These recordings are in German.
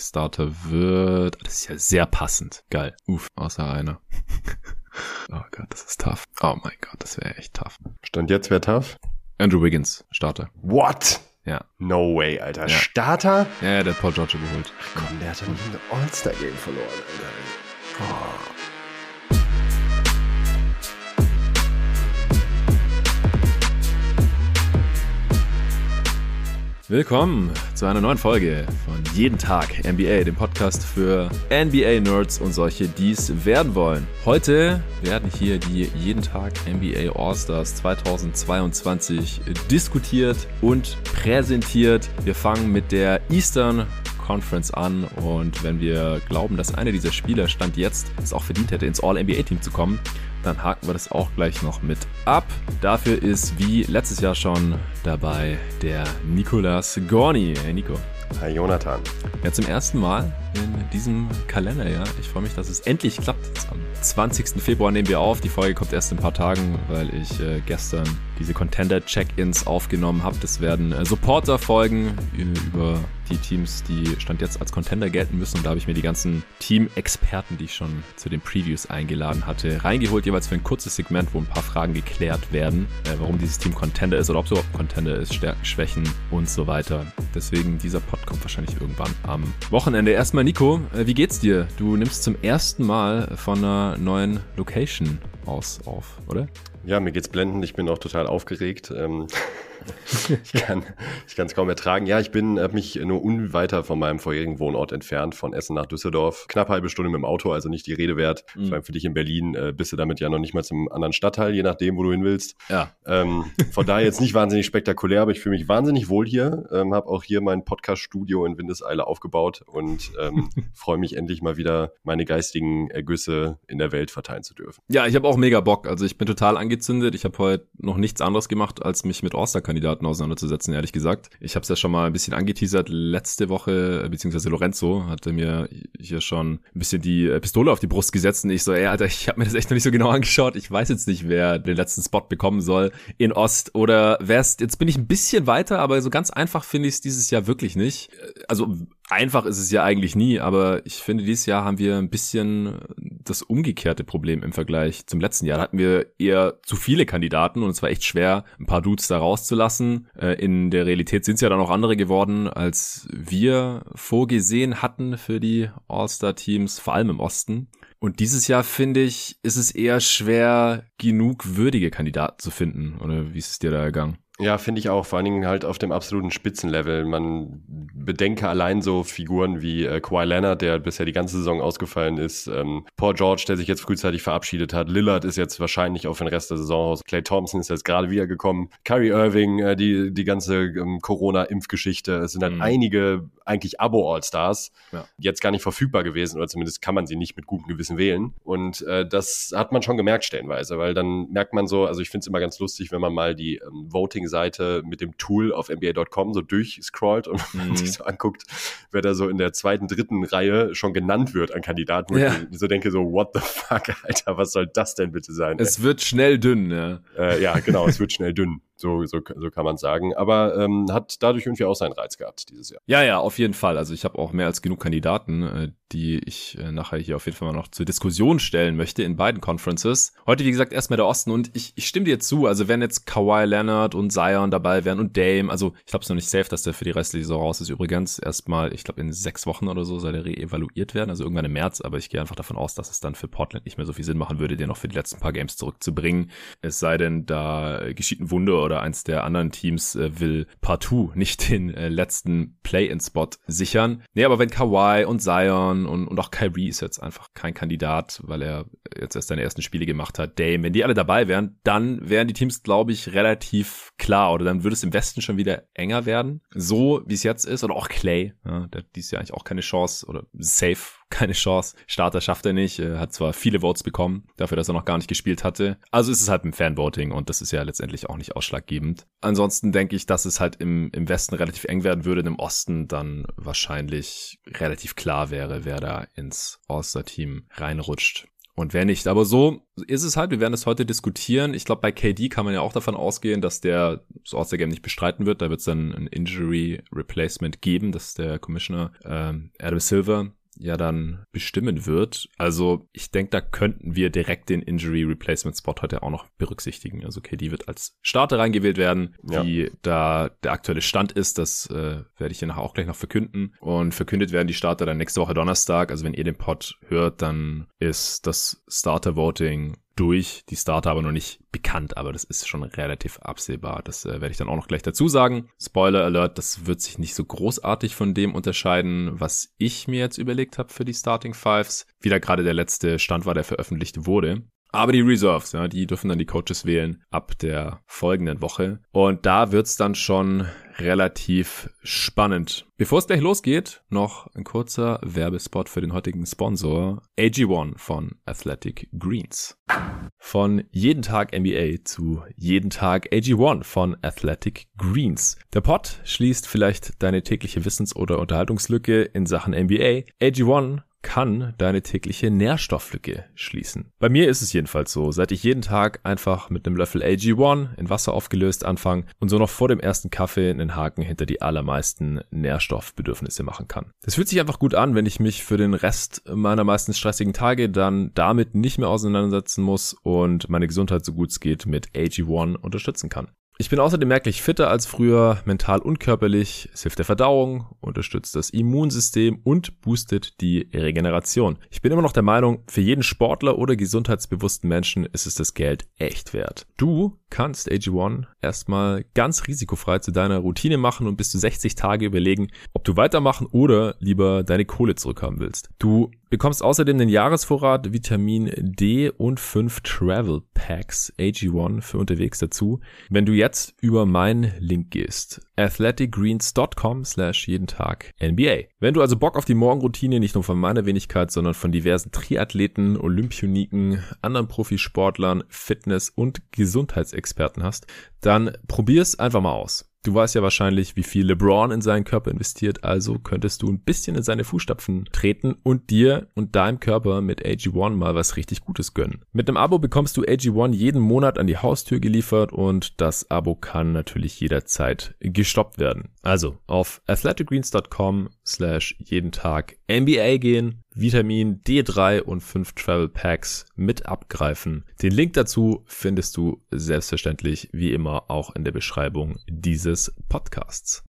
Starter wird. Das ist ja sehr passend. Geil. Uff, außer einer. oh Gott, das ist tough. Oh mein Gott, das wäre echt tough. Stand jetzt wer tough? Andrew Wiggins, Starter. What? Ja. No way, Alter. Ja. Starter? Ja, ja, der hat Paul George geholt. Ach komm, der hat doch nicht ein All-Star-Game verloren, Alter. Oh. Willkommen zu einer neuen Folge von Jeden Tag NBA, dem Podcast für NBA-Nerds und solche, die es werden wollen. Heute werden hier die Jeden Tag NBA All-Stars 2022 diskutiert und präsentiert. Wir fangen mit der Eastern Conference an und wenn wir glauben, dass einer dieser Spieler Stand jetzt es auch verdient hätte, ins All-NBA-Team zu kommen, dann haken wir das auch gleich noch mit ab. Dafür ist wie letztes Jahr schon dabei der Nicolas Gorni. Hey Nico. Hi Jonathan. Ja, zum ersten Mal in diesem Kalenderjahr. Ich freue mich, dass es endlich klappt. Am 20. Februar nehmen wir auf. Die Folge kommt erst in ein paar Tagen, weil ich äh, gestern diese Contender-Check-Ins aufgenommen habe. Das werden äh, Supporter-Folgen über die Teams, die Stand jetzt als Contender gelten müssen. Und da habe ich mir die ganzen Team-Experten, die ich schon zu den Previews eingeladen hatte, reingeholt, jeweils für ein kurzes Segment, wo ein paar Fragen geklärt werden, äh, warum dieses Team Contender ist oder ob es überhaupt Contender ist, Stärken, Schwächen und so weiter. Deswegen dieser Pod kommt wahrscheinlich irgendwann am Wochenende. Erstmal Nico, äh, wie geht's dir? Du nimmst zum ersten Mal von einer neuen Location aus auf, oder? Ja, mir geht's blendend. Ich bin auch total aufgeregt. Ähm, ich kann es kaum ertragen. Ja, ich bin habe mich nur unweiter von meinem vorherigen Wohnort entfernt, von Essen nach Düsseldorf. Knapp halbe Stunde mit dem Auto, also nicht die Rede wert. Mhm. Vor allem für dich in Berlin äh, bist du damit ja noch nicht mal zum anderen Stadtteil, je nachdem, wo du hin willst. Ja. Ähm, von daher jetzt nicht wahnsinnig spektakulär, aber ich fühle mich wahnsinnig wohl hier. Ähm, habe auch hier mein Podcast-Studio in Windeseile aufgebaut und ähm, freue mich endlich mal wieder meine geistigen Ergüsse in der Welt verteilen zu dürfen. Ja, ich habe auch mega Bock. Also ich bin total angezündet. Ich habe heute noch nichts anderes gemacht, als mich mit All-Star-Kandidaten auseinanderzusetzen, ehrlich gesagt. Ich habe es ja schon mal ein bisschen angeteasert letzte Woche, beziehungsweise Lorenzo hatte mir hier schon ein bisschen die Pistole auf die Brust gesetzt und ich so, ey, Alter, ich habe mir das echt noch nicht so genau angeschaut. Ich weiß jetzt nicht, wer den letzten Spot bekommen soll in Ost oder es, jetzt bin ich ein bisschen weiter, aber so ganz einfach finde ich es dieses Jahr wirklich nicht. Also einfach ist es ja eigentlich nie, aber ich finde, dieses Jahr haben wir ein bisschen das umgekehrte Problem im Vergleich zum letzten Jahr. Da hatten wir eher zu viele Kandidaten und es war echt schwer, ein paar Dudes da rauszulassen. Äh, in der Realität sind es ja dann auch andere geworden, als wir vorgesehen hatten für die All-Star-Teams, vor allem im Osten. Und dieses Jahr, finde ich, ist es eher schwer, genug würdige Kandidaten zu finden. Oder wie ist es dir da ergangen? Ja, finde ich auch. Vor allen Dingen halt auf dem absoluten Spitzenlevel. Man bedenke allein so Figuren wie äh, Kawhi Leonard, der bisher die ganze Saison ausgefallen ist. Ähm, Paul George, der sich jetzt frühzeitig verabschiedet hat. Lillard ist jetzt wahrscheinlich auch für den Rest der Saison aus. Clay Thompson ist jetzt gerade wiedergekommen. Kyrie Irving, äh, die, die ganze ähm, Corona-Impfgeschichte. Es sind halt mhm. einige eigentlich Abo-All-Stars ja. jetzt gar nicht verfügbar gewesen oder zumindest kann man sie nicht mit gutem Gewissen wählen. Und äh, das hat man schon gemerkt stellenweise, weil dann merkt man so, also ich finde es immer ganz lustig, wenn man mal die ähm, Voting Seite mit dem Tool auf NBA.com so durchscrollt und mhm. sich so anguckt, wer da so in der zweiten, dritten Reihe schon genannt wird an Kandidaten. Wo ja. ich so denke so, what the fuck, Alter, was soll das denn bitte sein? Es wird schnell dünn, ja. Äh, ja, genau, es wird schnell dünn. So, so, so kann man sagen. Aber ähm, hat dadurch irgendwie auch seinen Reiz gehabt dieses Jahr. Ja, ja, auf jeden Fall. Also ich habe auch mehr als genug Kandidaten, äh, die ich äh, nachher hier auf jeden Fall mal noch zur Diskussion stellen möchte in beiden Conferences. Heute, wie gesagt, erstmal der Osten und ich, ich stimme dir zu. Also wenn jetzt Kawhi Leonard und Zion dabei wären und Dame, also ich glaube es noch nicht safe, dass der für die restliche Saison raus ist. Übrigens erstmal, ich glaube in sechs Wochen oder so soll der reevaluiert werden, also irgendwann im März. Aber ich gehe einfach davon aus, dass es dann für Portland nicht mehr so viel Sinn machen würde, den noch für die letzten paar Games zurückzubringen. Es sei denn, da geschieht ein Wunder oder eins der anderen Teams äh, will partout nicht den äh, letzten Play-in-Spot sichern. Nee, aber wenn Kawhi und Zion und, und auch Kyrie ist jetzt einfach kein Kandidat, weil er jetzt erst seine ersten Spiele gemacht hat, Dame, wenn die alle dabei wären, dann wären die Teams, glaube ich, relativ klar oder dann würde es im Westen schon wieder enger werden. So wie es jetzt ist oder auch Clay, ja, der dieses Jahr eigentlich auch keine Chance oder safe keine Chance. Starter schafft er nicht, er hat zwar viele Votes bekommen, dafür, dass er noch gar nicht gespielt hatte. Also ist es halt ein Fanvoting und das ist ja letztendlich auch nicht ausschlaggebend. Ansonsten denke ich, dass es halt im, im Westen relativ eng werden würde, im Osten dann wahrscheinlich relativ klar wäre, wer da ins All-Star-Team reinrutscht. und wer nicht. Aber so ist es halt. Wir werden es heute diskutieren. Ich glaube, bei KD kann man ja auch davon ausgehen, dass der das All-Star-Game nicht bestreiten wird. Da wird es dann ein Injury Replacement geben, dass der Commissioner ähm, Adam Silver ja dann bestimmen wird. Also ich denke, da könnten wir direkt den Injury Replacement Spot heute auch noch berücksichtigen. Also KD wird als Starter reingewählt werden. Ja. Wie da der aktuelle Stand ist, das äh, werde ich hier nachher auch gleich noch verkünden. Und verkündet werden die Starter dann nächste Woche Donnerstag. Also wenn ihr den Pod hört, dann ist das Starter Voting durch, die Starter aber noch nicht bekannt, aber das ist schon relativ absehbar. Das äh, werde ich dann auch noch gleich dazu sagen. Spoiler Alert, das wird sich nicht so großartig von dem unterscheiden, was ich mir jetzt überlegt habe für die Starting Fives. Wie da gerade der letzte Stand war, der veröffentlicht wurde. Aber die Reserves, ja, die dürfen dann die Coaches wählen ab der folgenden Woche. Und da wird's dann schon relativ spannend. Bevor es gleich losgeht, noch ein kurzer Werbespot für den heutigen Sponsor AG1 von Athletic Greens. Von jeden Tag NBA zu jeden Tag AG1 von Athletic Greens. Der Pod schließt vielleicht deine tägliche Wissens- oder Unterhaltungslücke in Sachen NBA. AG1 kann deine tägliche Nährstofflücke schließen. Bei mir ist es jedenfalls so, seit ich jeden Tag einfach mit einem Löffel AG1 in Wasser aufgelöst anfange und so noch vor dem ersten Kaffee einen Haken hinter die allermeisten Nährstoffbedürfnisse machen kann. Das fühlt sich einfach gut an, wenn ich mich für den Rest meiner meistens stressigen Tage dann damit nicht mehr auseinandersetzen muss und meine Gesundheit so gut es geht mit AG1 unterstützen kann. Ich bin außerdem merklich fitter als früher, mental und körperlich. Es hilft der Verdauung, unterstützt das Immunsystem und boostet die Regeneration. Ich bin immer noch der Meinung, für jeden Sportler oder gesundheitsbewussten Menschen ist es das Geld echt wert. Du kannst AG1 erstmal ganz risikofrei zu deiner Routine machen und bis zu 60 Tage überlegen, ob du weitermachen oder lieber deine Kohle zurückhaben willst. Du bekommst außerdem den Jahresvorrat Vitamin D und 5 Travel Packs AG1 für unterwegs dazu, wenn du jetzt über meinen Link gehst. athleticgreens.com slash jeden Tag NBA. Wenn du also Bock auf die Morgenroutine nicht nur von meiner Wenigkeit, sondern von diversen Triathleten, Olympioniken, anderen Profisportlern, Fitness- und Gesundheitsexperten hast, dann probier's einfach mal aus. Du weißt ja wahrscheinlich, wie viel LeBron in seinen Körper investiert, also könntest du ein bisschen in seine Fußstapfen treten und dir und deinem Körper mit AG1 mal was richtig Gutes gönnen. Mit einem Abo bekommst du AG1 jeden Monat an die Haustür geliefert und das Abo kann natürlich jederzeit gestoppt werden. Also auf athleticgreens.com slash jeden Tag NBA gehen, Vitamin D3 und 5 Travel Packs mit abgreifen. Den Link dazu findest du selbstverständlich wie immer auch in der Beschreibung dieses Podcasts.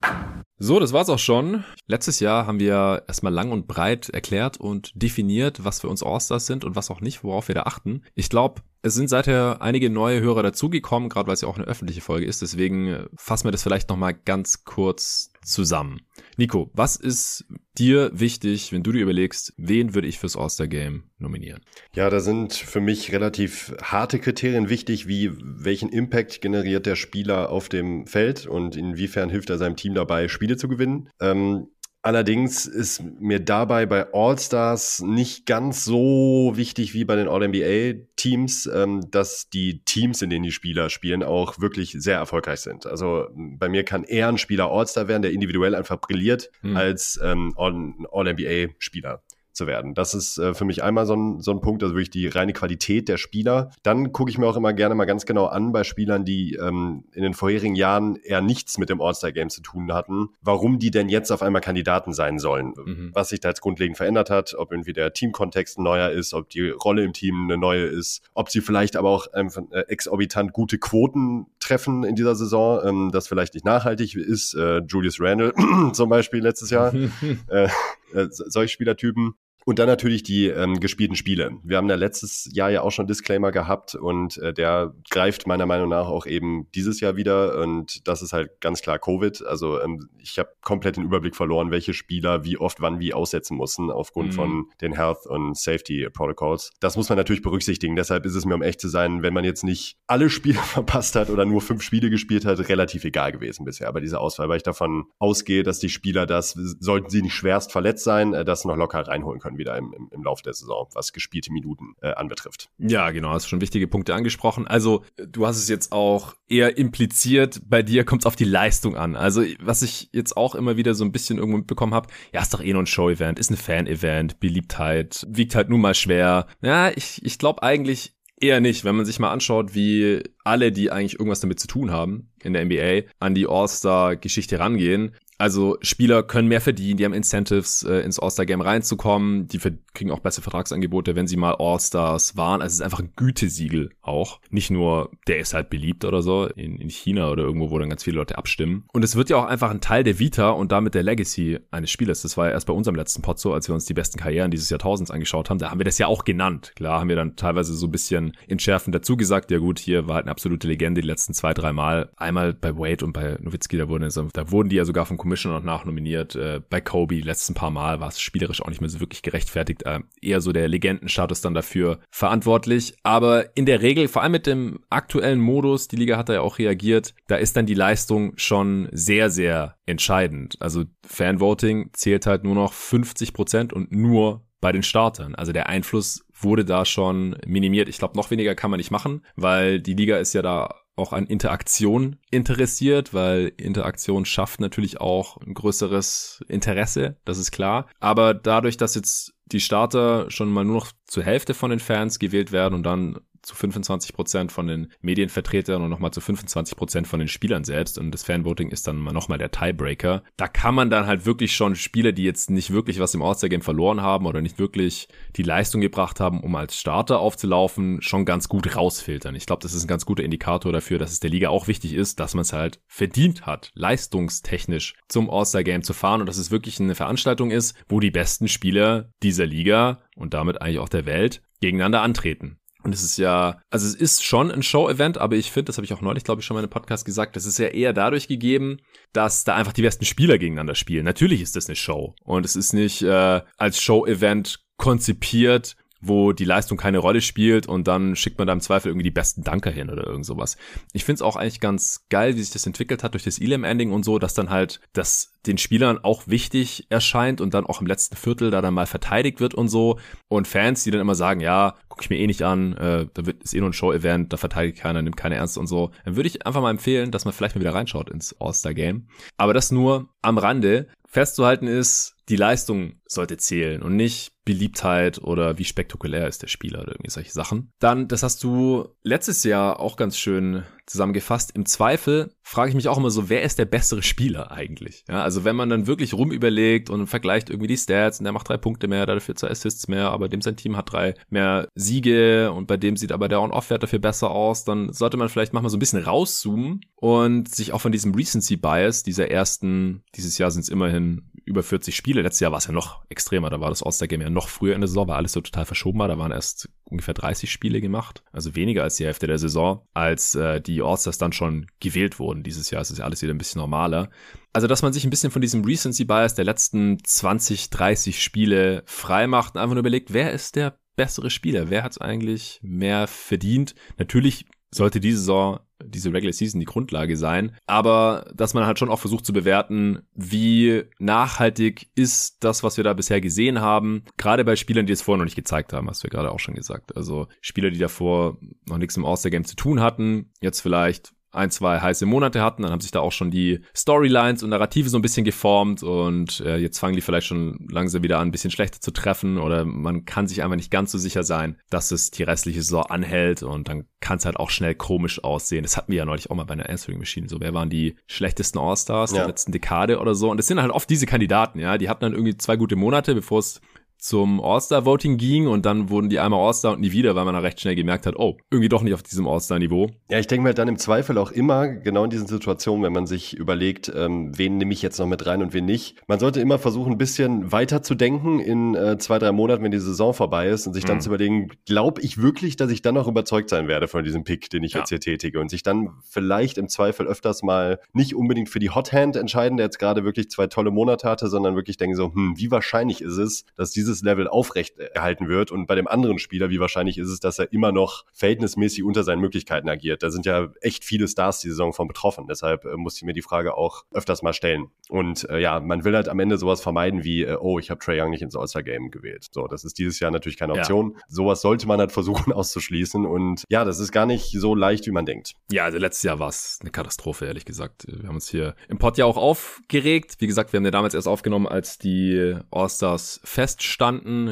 So, das war's auch schon. Letztes Jahr haben wir erstmal lang und breit erklärt und definiert, was für uns All-Stars sind und was auch nicht, worauf wir da achten. Ich glaube, es sind seither einige neue Hörer dazugekommen, gerade weil es ja auch eine öffentliche Folge ist. Deswegen äh, fassen wir das vielleicht nochmal ganz kurz zusammen. Nico, was ist dir wichtig, wenn du dir überlegst, wen würde ich fürs All-Star-Game nominieren? Ja, da sind für mich relativ harte Kriterien wichtig, wie welchen Impact generiert der Spieler auf dem Feld und inwiefern hilft er seinem Team dabei, Spiele zu gewinnen. Ähm, Allerdings ist mir dabei bei All-Stars nicht ganz so wichtig wie bei den All-NBA-Teams, ähm, dass die Teams, in denen die Spieler spielen, auch wirklich sehr erfolgreich sind. Also bei mir kann eher ein Spieler All-Star werden, der individuell einfach brilliert, mhm. als ähm, All-NBA-Spieler zu werden. Das ist äh, für mich einmal so ein, so ein Punkt, also wirklich die reine Qualität der Spieler. Dann gucke ich mir auch immer gerne mal ganz genau an bei Spielern, die ähm, in den vorherigen Jahren eher nichts mit dem All-Star-Game zu tun hatten, warum die denn jetzt auf einmal Kandidaten sein sollen. Mhm. Was sich da jetzt grundlegend verändert hat, ob irgendwie der Teamkontext ein neuer ist, ob die Rolle im Team eine neue ist, ob sie vielleicht aber auch einfach äh, exorbitant gute Quoten treffen in dieser Saison, ähm, das vielleicht nicht nachhaltig ist. Äh, Julius Randle zum Beispiel letztes Jahr. äh, äh, solche Spielertypen. Und dann natürlich die ähm, gespielten Spiele. Wir haben da letztes Jahr ja auch schon Disclaimer gehabt und äh, der greift meiner Meinung nach auch eben dieses Jahr wieder. Und das ist halt ganz klar Covid. Also ähm, ich habe komplett den Überblick verloren, welche Spieler wie oft wann wie aussetzen mussten aufgrund mhm. von den Health und Safety Protocols. Das muss man natürlich berücksichtigen. Deshalb ist es mir, um echt zu sein, wenn man jetzt nicht alle Spiele verpasst hat oder nur fünf Spiele gespielt hat, relativ egal gewesen bisher. Aber diese Auswahl, weil ich davon ausgehe, dass die Spieler das, sollten sie nicht schwerst verletzt sein, äh, das noch locker reinholen können können wieder im, im, im Laufe der Saison, was gespielte Minuten äh, anbetrifft. Ja, genau, hast schon wichtige Punkte angesprochen. Also du hast es jetzt auch eher impliziert, bei dir kommt es auf die Leistung an. Also was ich jetzt auch immer wieder so ein bisschen irgendwo mitbekommen habe, ja, ist doch eh nur ein Show-Event, ist ein Fan-Event, Beliebtheit, wiegt halt nun mal schwer. Ja, ich, ich glaube eigentlich Eher nicht, wenn man sich mal anschaut, wie alle, die eigentlich irgendwas damit zu tun haben in der NBA, an die All-Star-Geschichte rangehen. Also Spieler können mehr verdienen, die haben Incentives, äh, ins All-Star-Game reinzukommen, die kriegen auch bessere Vertragsangebote, wenn sie mal All-Stars waren. Also es ist einfach ein Gütesiegel auch. Nicht nur, der ist halt beliebt oder so, in, in China oder irgendwo, wo dann ganz viele Leute abstimmen. Und es wird ja auch einfach ein Teil der Vita und damit der Legacy eines Spielers. Das war ja erst bei unserem letzten Pod so, als wir uns die besten Karrieren dieses Jahrtausends angeschaut haben. Da haben wir das ja auch genannt. Klar haben wir dann teilweise so ein bisschen entschärfend dazu gesagt, ja gut, hier war halt eine absolute Legende die letzten zwei, drei Mal. Einmal bei Wade und bei Nowitzki, da wurden, da wurden die ja sogar vom Commissioner nachnominiert. Äh, bei Kobe, letzten paar Mal war es spielerisch auch nicht mehr so wirklich gerechtfertigt. Äh, eher so der Legendenstatus dann dafür verantwortlich. Aber in der Regel, vor allem mit dem aktuellen Modus, die Liga hat da ja auch reagiert, da ist dann die Leistung schon sehr, sehr entscheidend. Also Fanvoting zählt halt nur noch 50 Prozent und nur bei den Startern. Also der Einfluss wurde da schon minimiert. Ich glaube, noch weniger kann man nicht machen, weil die Liga ist ja da auch an Interaktion interessiert, weil Interaktion schafft natürlich auch ein größeres Interesse, das ist klar. Aber dadurch, dass jetzt die Starter schon mal nur noch zur Hälfte von den Fans gewählt werden und dann zu 25 Prozent von den Medienvertretern und nochmal zu 25 Prozent von den Spielern selbst. Und das Fanvoting ist dann nochmal der Tiebreaker. Da kann man dann halt wirklich schon Spieler, die jetzt nicht wirklich was im All-Star-Game verloren haben oder nicht wirklich die Leistung gebracht haben, um als Starter aufzulaufen, schon ganz gut rausfiltern. Ich glaube, das ist ein ganz guter Indikator dafür, dass es der Liga auch wichtig ist, dass man es halt verdient hat, leistungstechnisch zum All-Star-Game zu fahren und dass es wirklich eine Veranstaltung ist, wo die besten Spieler dieser Liga und damit eigentlich auch der Welt gegeneinander antreten. Und es ist ja, also es ist schon ein Show-Event, aber ich finde, das habe ich auch neulich, glaube ich, schon mal in einem Podcast gesagt, das ist ja eher dadurch gegeben, dass da einfach die besten Spieler gegeneinander spielen. Natürlich ist das eine Show. Und es ist nicht äh, als Show-Event konzipiert, wo die Leistung keine Rolle spielt und dann schickt man da im Zweifel irgendwie die besten Danker hin oder irgend sowas. Ich finde es auch eigentlich ganz geil, wie sich das entwickelt hat durch das Elam-Ending und so, dass dann halt das den Spielern auch wichtig erscheint und dann auch im letzten Viertel da dann mal verteidigt wird und so. Und Fans, die dann immer sagen, ja, gucke ich mir eh nicht an, äh, da wird ist eh nur ein Show-Event, da verteidigt keiner, nimmt keine ernst und so. Dann würde ich einfach mal empfehlen, dass man vielleicht mal wieder reinschaut ins All-Star-Game. Aber das nur am Rande. Festzuhalten ist, die Leistung sollte zählen und nicht Beliebtheit oder wie spektakulär ist der Spieler oder irgendwie solche Sachen. Dann, das hast du letztes Jahr auch ganz schön zusammengefasst. Im Zweifel frage ich mich auch immer so, wer ist der bessere Spieler eigentlich? Ja, also wenn man dann wirklich rumüberlegt und vergleicht irgendwie die Stats und der macht drei Punkte mehr, dafür zwei Assists mehr, aber dem sein Team hat drei mehr Siege und bei dem sieht aber der On-Off-Wert dafür besser aus, dann sollte man vielleicht manchmal so ein bisschen rauszoomen und sich auch von diesem Recency Bias dieser ersten, dieses Jahr sind es immerhin über 40 Spiele. Letztes Jahr war es ja noch extremer, da war das All-Star-Game ja noch früher in der Saison, weil alles so total verschoben war. Da waren erst ungefähr 30 Spiele gemacht, also weniger als die Hälfte der Saison, als äh, die All-Stars dann schon gewählt wurden. Dieses Jahr ist es ja alles wieder ein bisschen normaler. Also, dass man sich ein bisschen von diesem Recency-Bias der letzten 20, 30 Spiele frei macht und einfach nur überlegt, wer ist der bessere Spieler? Wer hat es eigentlich mehr verdient? Natürlich sollte diese Saison diese Regular Season die Grundlage sein. Aber dass man halt schon auch versucht zu bewerten, wie nachhaltig ist das, was wir da bisher gesehen haben. Gerade bei Spielern, die es vorher noch nicht gezeigt haben, hast du ja gerade auch schon gesagt. Also Spieler, die davor noch nichts im All-Star-Game zu tun hatten, jetzt vielleicht ein, zwei heiße Monate hatten. Dann haben sich da auch schon die Storylines und Narrative so ein bisschen geformt und äh, jetzt fangen die vielleicht schon langsam wieder an, ein bisschen schlechter zu treffen oder man kann sich einfach nicht ganz so sicher sein, dass es die restliche Saison anhält und dann kann es halt auch schnell komisch aussehen. Das hatten wir ja neulich auch mal bei einer Answering Machine. So, wer waren die schlechtesten All-Stars ja. der letzten Dekade oder so? Und es sind halt oft diese Kandidaten, ja, die hatten dann irgendwie zwei gute Monate, bevor es zum All-Star-Voting ging und dann wurden die einmal All-Star und nie wieder, weil man da recht schnell gemerkt hat, oh, irgendwie doch nicht auf diesem All-Star-Niveau. Ja, ich denke mir dann im Zweifel auch immer, genau in diesen Situationen, wenn man sich überlegt, ähm, wen nehme ich jetzt noch mit rein und wen nicht. Man sollte immer versuchen, ein bisschen weiter zu denken in äh, zwei, drei Monaten, wenn die Saison vorbei ist und sich dann mhm. zu überlegen, glaube ich wirklich, dass ich dann noch überzeugt sein werde von diesem Pick, den ich ja. jetzt hier tätige und sich dann vielleicht im Zweifel öfters mal nicht unbedingt für die Hot Hand entscheiden, der jetzt gerade wirklich zwei tolle Monate hatte, sondern wirklich denken so, hm, wie wahrscheinlich ist es, dass dieses dieses Level aufrecht erhalten wird. Und bei dem anderen Spieler, wie wahrscheinlich ist es, dass er immer noch verhältnismäßig unter seinen Möglichkeiten agiert. Da sind ja echt viele Stars die Saison von betroffen. Deshalb äh, musste ich mir die Frage auch öfters mal stellen. Und äh, ja, man will halt am Ende sowas vermeiden wie, äh, oh, ich habe Trey Young nicht ins All-Star-Game gewählt. So, das ist dieses Jahr natürlich keine Option. Ja. Sowas sollte man halt versuchen auszuschließen. Und ja, das ist gar nicht so leicht, wie man denkt. Ja, also letztes Jahr war es eine Katastrophe, ehrlich gesagt. Wir haben uns hier im Pod ja auch aufgeregt. Wie gesagt, wir haben ja damals erst aufgenommen, als die All-Stars feststanden.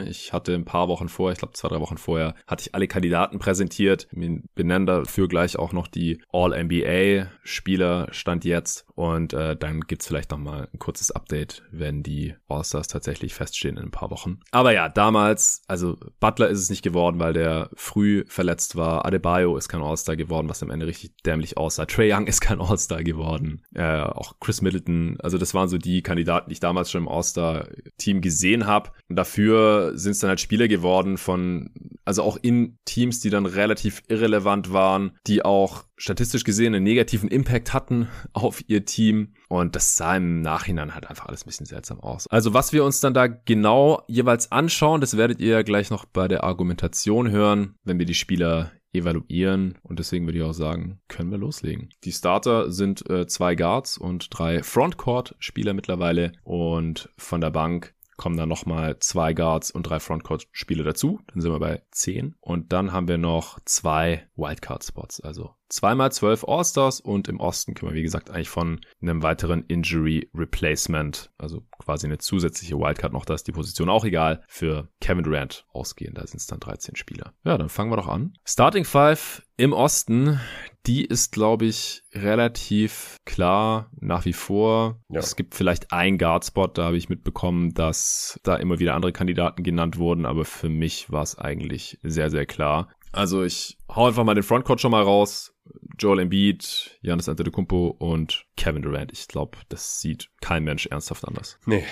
Ich hatte ein paar Wochen vorher, ich glaube zwei, drei Wochen vorher, hatte ich alle Kandidaten präsentiert. Wir benennen dafür gleich auch noch die All-NBA-Spieler stand jetzt. Und äh, dann gibt's vielleicht noch mal ein kurzes Update, wenn die All-Stars tatsächlich feststehen in ein paar Wochen. Aber ja, damals, also Butler ist es nicht geworden, weil der früh verletzt war. Adebayo ist kein All-Star geworden, was am Ende richtig dämlich aussah. Trey Young ist kein All-Star geworden. Äh, auch Chris Middleton. Also das waren so die Kandidaten, die ich damals schon im All-Star-Team gesehen habe. Dafür sind es dann halt Spieler geworden von, also auch in Teams, die dann relativ irrelevant waren, die auch statistisch gesehen einen negativen Impact hatten auf ihr Team. Und das sah im Nachhinein halt einfach alles ein bisschen seltsam aus. Also was wir uns dann da genau jeweils anschauen, das werdet ihr gleich noch bei der Argumentation hören, wenn wir die Spieler evaluieren und deswegen würde ich auch sagen, können wir loslegen. Die Starter sind äh, zwei Guards und drei Frontcourt-Spieler mittlerweile und von der Bank kommen dann nochmal zwei Guards und drei Frontcourt-Spieler dazu. Dann sind wir bei zehn. Und dann haben wir noch zwei Wildcard-Spots, also zweimal zwölf All-Stars und im Osten können wir, wie gesagt, eigentlich von einem weiteren Injury Replacement, also quasi eine zusätzliche Wildcard noch, da ist die Position auch egal, für Kevin Durant ausgehen. Da sind es dann 13 Spieler. Ja, dann fangen wir doch an. Starting Five im Osten, die ist, glaube ich, relativ klar nach wie vor. Ja. Es gibt vielleicht ein Guardspot, da habe ich mitbekommen, dass da immer wieder andere Kandidaten genannt wurden, aber für mich war es eigentlich sehr, sehr klar. Also ich hau einfach mal den Frontcourt schon mal raus. Joel Embiid, Giannis Antetokounmpo und Kevin Durant. Ich glaube, das sieht kein Mensch ernsthaft anders. Nee,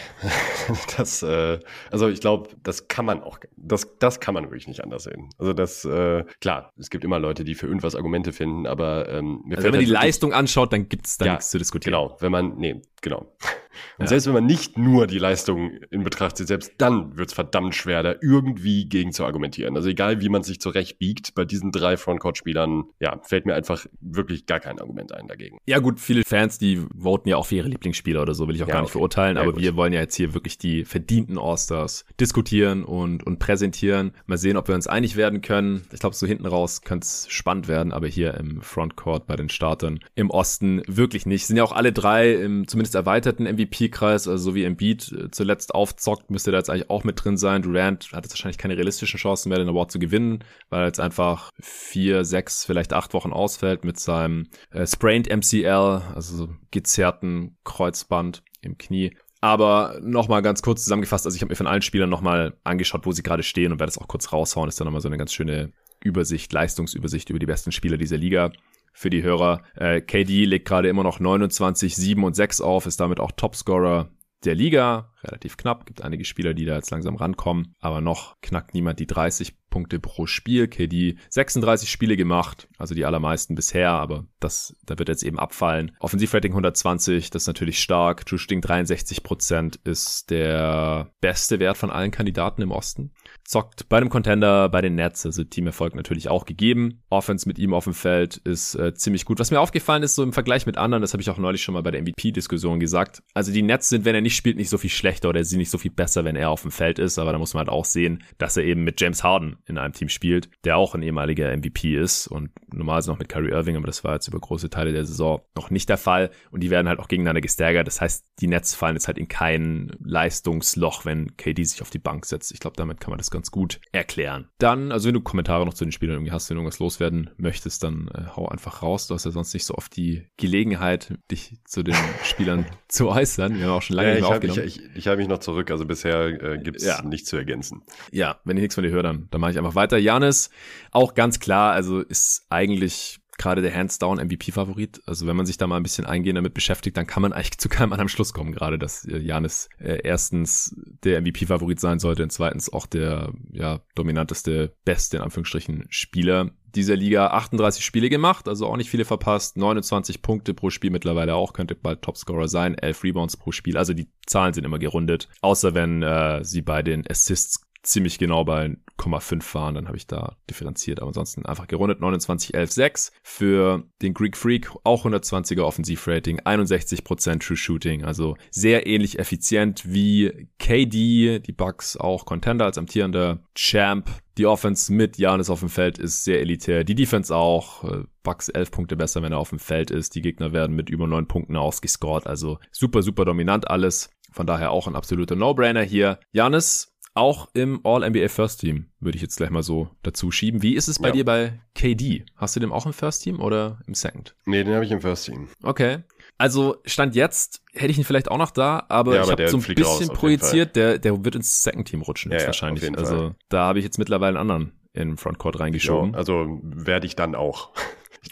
das, äh, also ich glaube, das kann man auch, das, das kann man wirklich nicht anders sehen. Also das, äh, klar, es gibt immer Leute, die für irgendwas Argumente finden, aber ähm, also wenn man halt die Leistung anschaut, dann gibt es da ja, nichts zu diskutieren. Genau, wenn man, nee, genau. Und ja. selbst wenn man nicht nur die Leistung in Betracht zieht, selbst dann wird es verdammt schwer, da irgendwie gegen zu argumentieren. Also egal, wie man sich zurechtbiegt, bei diesen drei Frontcourt-Spielern, ja, fällt mir einfach wirklich gar kein Argument ein dagegen. Ja gut, viele Fans, die voten ja auch für ihre Lieblingsspieler oder so, will ich auch ja, gar nicht okay. verurteilen, ja, aber gut. wir wollen ja jetzt hier wirklich die verdienten All-Stars diskutieren und, und präsentieren. Mal sehen, ob wir uns einig werden können. Ich glaube, so hinten raus könnte es spannend werden, aber hier im Frontcourt bei den Startern im Osten wirklich nicht. Sind ja auch alle drei im zumindest erweiterten MVP-Kreis, also so wie Embiid äh, zuletzt aufzockt, müsste da jetzt eigentlich auch mit drin sein. Durant hat jetzt wahrscheinlich keine realistischen Chancen mehr, den Award zu gewinnen, weil er jetzt einfach vier, sechs, vielleicht acht Wochen ausfällt mit seinem äh, Sprained MCL, also so gezerrten Kreuzband im Knie. Aber nochmal ganz kurz zusammengefasst, also ich habe mir von allen Spielern nochmal angeschaut, wo sie gerade stehen und werde das auch kurz raushauen. ist dann nochmal so eine ganz schöne Übersicht, Leistungsübersicht über die besten Spieler dieser Liga für die Hörer. Äh, KD legt gerade immer noch 29, 7 und 6 auf, ist damit auch Topscorer der Liga. Relativ knapp, gibt einige Spieler, die da jetzt langsam rankommen, aber noch knackt niemand die 30 Punkte pro Spiel. KD 36 Spiele gemacht, also die allermeisten bisher, aber das, da wird jetzt eben abfallen. Offensivrating 120, das ist natürlich stark. True Shooting 63 Prozent ist der beste Wert von allen Kandidaten im Osten. Zockt bei einem Contender, bei den Nets, also Teamerfolg natürlich auch gegeben. Offense mit ihm auf dem Feld ist äh, ziemlich gut. Was mir aufgefallen ist, so im Vergleich mit anderen, das habe ich auch neulich schon mal bei der MVP-Diskussion gesagt. Also die Nets sind, wenn er nicht spielt, nicht so viel schlechter oder sie nicht so viel besser, wenn er auf dem Feld ist, aber da muss man halt auch sehen, dass er eben mit James Harden in einem Team spielt, der auch ein ehemaliger MVP ist und normalerweise noch mit Kyrie Irving, aber das war jetzt über große Teile der Saison noch nicht der Fall und die werden halt auch gegeneinander gestärkert. Das heißt, die Nets fallen jetzt halt in kein Leistungsloch, wenn KD sich auf die Bank setzt. Ich glaube, damit kann man das ganz gut erklären. Dann, also wenn du Kommentare noch zu den Spielern irgendwie hast, wenn du irgendwas loswerden möchtest, dann äh, hau einfach raus. Du hast ja sonst nicht so oft die Gelegenheit, dich zu den Spielern zu äußern. Wir haben auch schon lange ja, nicht mehr ich aufgenommen. Hab, ich, ich, ich habe mich noch zurück, also bisher äh, gibt es ja. nichts zu ergänzen. Ja, wenn ich nichts von dir höre, dann, dann mache ich einfach weiter. Janis, auch ganz klar, also ist eigentlich gerade der Hands-Down MVP-Favorit. Also wenn man sich da mal ein bisschen eingehend damit beschäftigt, dann kann man eigentlich zu keinem anderen Schluss kommen, gerade dass äh, Janis äh, erstens der MVP-Favorit sein sollte und zweitens auch der ja, dominanteste, beste, in Anführungsstrichen, Spieler dieser Liga. 38 Spiele gemacht, also auch nicht viele verpasst, 29 Punkte pro Spiel mittlerweile auch, könnte bald Topscorer sein, 11 Rebounds pro Spiel, also die Zahlen sind immer gerundet, außer wenn äh, sie bei den Assists ziemlich genau bei 0,5 waren, dann habe ich da differenziert. Aber ansonsten einfach gerundet 29, 11, 6. Für den Greek Freak auch 120er Offensivrating, 61% True Shooting, also sehr ähnlich effizient wie KD, die Bucks auch Contender als amtierender Champ. Die Offense mit Janis auf dem Feld ist sehr elitär. Die Defense auch. Äh, Bucks 11 Punkte besser, wenn er auf dem Feld ist. Die Gegner werden mit über 9 Punkten ausgescored. Also super, super dominant alles. Von daher auch ein absoluter No-Brainer hier. Janis auch im All-NBA First Team, würde ich jetzt gleich mal so dazu schieben. Wie ist es bei ja. dir bei KD? Hast du den auch im First Team oder im Second? Nee, den habe ich im First Team. Okay. Also Stand jetzt hätte ich ihn vielleicht auch noch da, aber ja, ich habe so ein bisschen raus, projiziert, der, der wird ins Second Team rutschen jetzt ja, wahrscheinlich. Also da habe ich jetzt mittlerweile einen anderen in Frontcourt reingeschoben. Ja, also werde ich dann auch.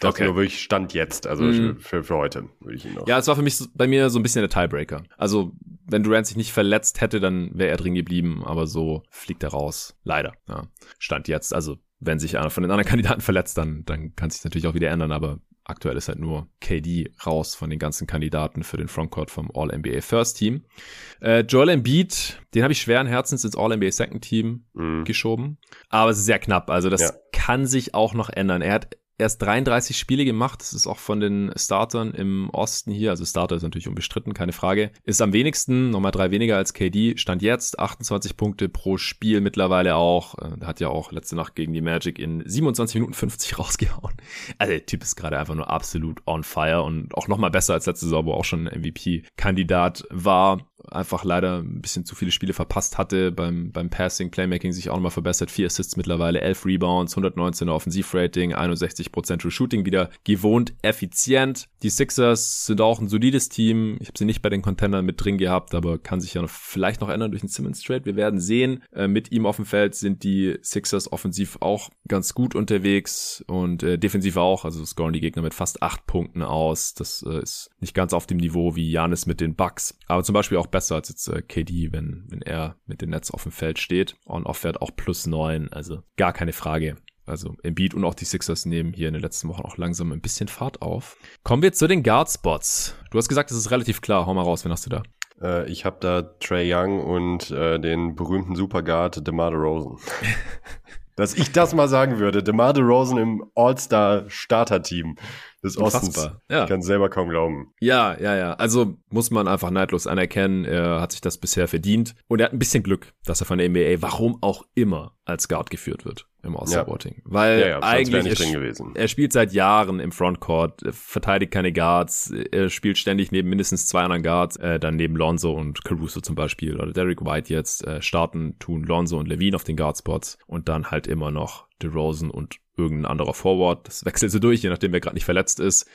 Dachte okay. nur wirklich Stand jetzt, also mm. für, für heute würde ich ihn noch. Ja, es war für mich bei mir so ein bisschen der Tiebreaker. Also wenn Durant sich nicht verletzt hätte, dann wäre er drin geblieben, aber so fliegt er raus. Leider. Ja. Stand jetzt. Also wenn sich einer von den anderen Kandidaten verletzt, dann, dann kann sich natürlich auch wieder ändern, aber aktuell ist halt nur KD raus von den ganzen Kandidaten für den Frontcourt vom All-NBA First Team. Äh, Joel Embiid, den habe ich schweren Herzens ins All-NBA Second Team mm. geschoben, aber es ist sehr knapp, also das ja. kann sich auch noch ändern. Er hat erst 33 Spiele gemacht. Das ist auch von den Startern im Osten hier. Also Starter ist natürlich unbestritten, keine Frage. Ist am wenigsten, nochmal drei weniger als KD. Stand jetzt 28 Punkte pro Spiel mittlerweile auch. Äh, hat ja auch letzte Nacht gegen die Magic in 27 Minuten 50 rausgehauen. Also der Typ ist gerade einfach nur absolut on fire und auch nochmal besser als letzte Saison, wo auch schon MVP-Kandidat war einfach leider ein bisschen zu viele Spiele verpasst hatte, beim, beim Passing, Playmaking sich auch nochmal verbessert, vier Assists mittlerweile, elf Rebounds, 119er Offensivrating, 61% True Shooting, wieder gewohnt effizient. Die Sixers sind auch ein solides Team, ich habe sie nicht bei den Contendern mit drin gehabt, aber kann sich ja noch, vielleicht noch ändern durch den Simmons Trade, wir werden sehen. Äh, mit ihm auf dem Feld sind die Sixers offensiv auch ganz gut unterwegs und äh, defensiv auch, also scoren die Gegner mit fast acht Punkten aus, das äh, ist nicht ganz auf dem Niveau wie Janis mit den Bucks, aber zum Beispiel auch besser als jetzt äh, KD, wenn, wenn er mit dem Netz auf dem Feld steht. On-Off-Wert auch plus neun, also gar keine Frage. Also Embiid und auch die Sixers nehmen hier in den letzten Wochen auch langsam ein bisschen Fahrt auf. Kommen wir zu den Guard-Spots. Du hast gesagt, es ist relativ klar. Hau mal raus, wen hast du da? Äh, ich habe da Trey Young und äh, den berühmten Superguard DeMar DeRozan. Dass ich das mal sagen würde. DeMar DeRozan im All-Star-Starter-Team des Ostens. Unfassbar. Ja. Ich kann selber kaum glauben. Ja, ja, ja. Also muss man einfach neidlos anerkennen. Er hat sich das bisher verdient. Und er hat ein bisschen Glück, dass er von der NBA, warum auch immer, als Guard geführt wird im All-Star-Voting. Ja. Weil ja, ja, eigentlich, er, er, spielt seit Jahren im Frontcourt, verteidigt keine Guards, er spielt ständig neben mindestens zwei anderen Guards, äh, dann neben Lonzo und Caruso zum Beispiel oder Derek White jetzt äh, starten, tun Lonzo und Levine auf den Guard-Spots und dann halt immer noch DeRozan und irgendein anderer Forward. Das wechselt so durch, je nachdem, wer gerade nicht verletzt ist.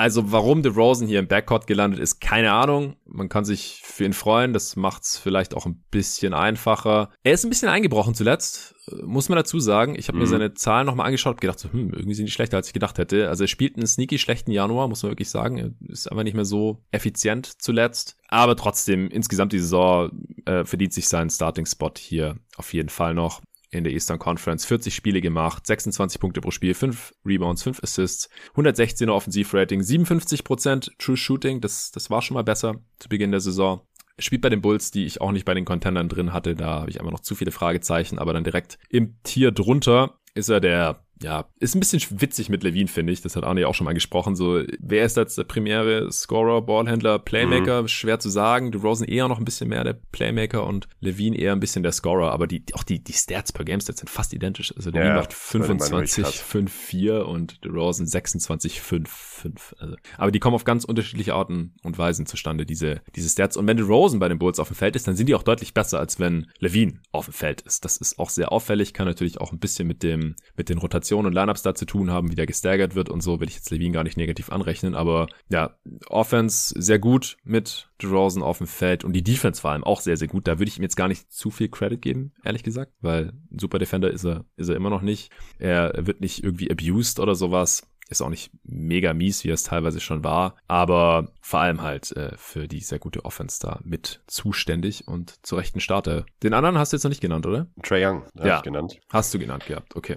Also warum DeRozan hier im Backcourt gelandet ist, keine Ahnung. Man kann sich für ihn freuen. Das macht's vielleicht auch ein bisschen einfacher. Er ist ein bisschen eingebrochen zuletzt, muss man dazu sagen. Ich habe mhm. mir seine Zahlen nochmal angeschaut gedacht, so, hm, irgendwie sind die schlechter, als ich gedacht hätte. Also er spielt einen sneaky schlechten Januar, muss man wirklich sagen. Er ist einfach nicht mehr so effizient zuletzt. Aber trotzdem, insgesamt die Saison äh, verdient sich seinen Starting-Spot hier auf jeden Fall noch in der Eastern Conference. 40 Spiele gemacht, 26 Punkte pro Spiel, 5 Rebounds, 5 Assists, 116er Offensivrating, 57% True Shooting. Das, das war schon mal besser zu Beginn der Saison. Spielt bei den Bulls, die ich auch nicht bei den Contendern drin hatte. Da habe ich einfach noch zu viele Fragezeichen, aber dann direkt im Tier drunter ist er der ja, ist ein bisschen witzig mit Levine, finde ich. Das hat Arne auch schon mal gesprochen. So, wer ist jetzt der primäre Scorer, Ballhändler, Playmaker? Mhm. Schwer zu sagen. DeRozan eher noch ein bisschen mehr der Playmaker und Levine eher ein bisschen der Scorer. Aber die, auch die, die Stats per Game Stats sind fast identisch. Also Levine ja, macht 25, 5, 4 und DeRozan 26, 5, 5. Also, aber die kommen auf ganz unterschiedliche Arten und Weisen zustande, diese, diese Stats. Und wenn DeRozan bei den Bulls auf dem Feld ist, dann sind die auch deutlich besser, als wenn Levine auf dem Feld ist. Das ist auch sehr auffällig, kann natürlich auch ein bisschen mit dem, mit den Rotationen Rotationen und Lineups da zu tun haben, wie der gestaggert wird und so, will ich jetzt Levine gar nicht negativ anrechnen, aber ja, Offense sehr gut mit DeRozan auf dem Feld und die Defense vor allem auch sehr, sehr gut. Da würde ich ihm jetzt gar nicht zu viel Credit geben, ehrlich gesagt, weil ein Super Defender ist er, ist er immer noch nicht. Er wird nicht irgendwie abused oder sowas. Ist auch nicht mega mies, wie es teilweise schon war, aber vor allem halt äh, für die sehr gute Offense da mit zuständig und zu rechten Starter. Den anderen hast du jetzt noch nicht genannt, oder? Trey Young, ja, genannt. Hast du genannt gehabt, okay.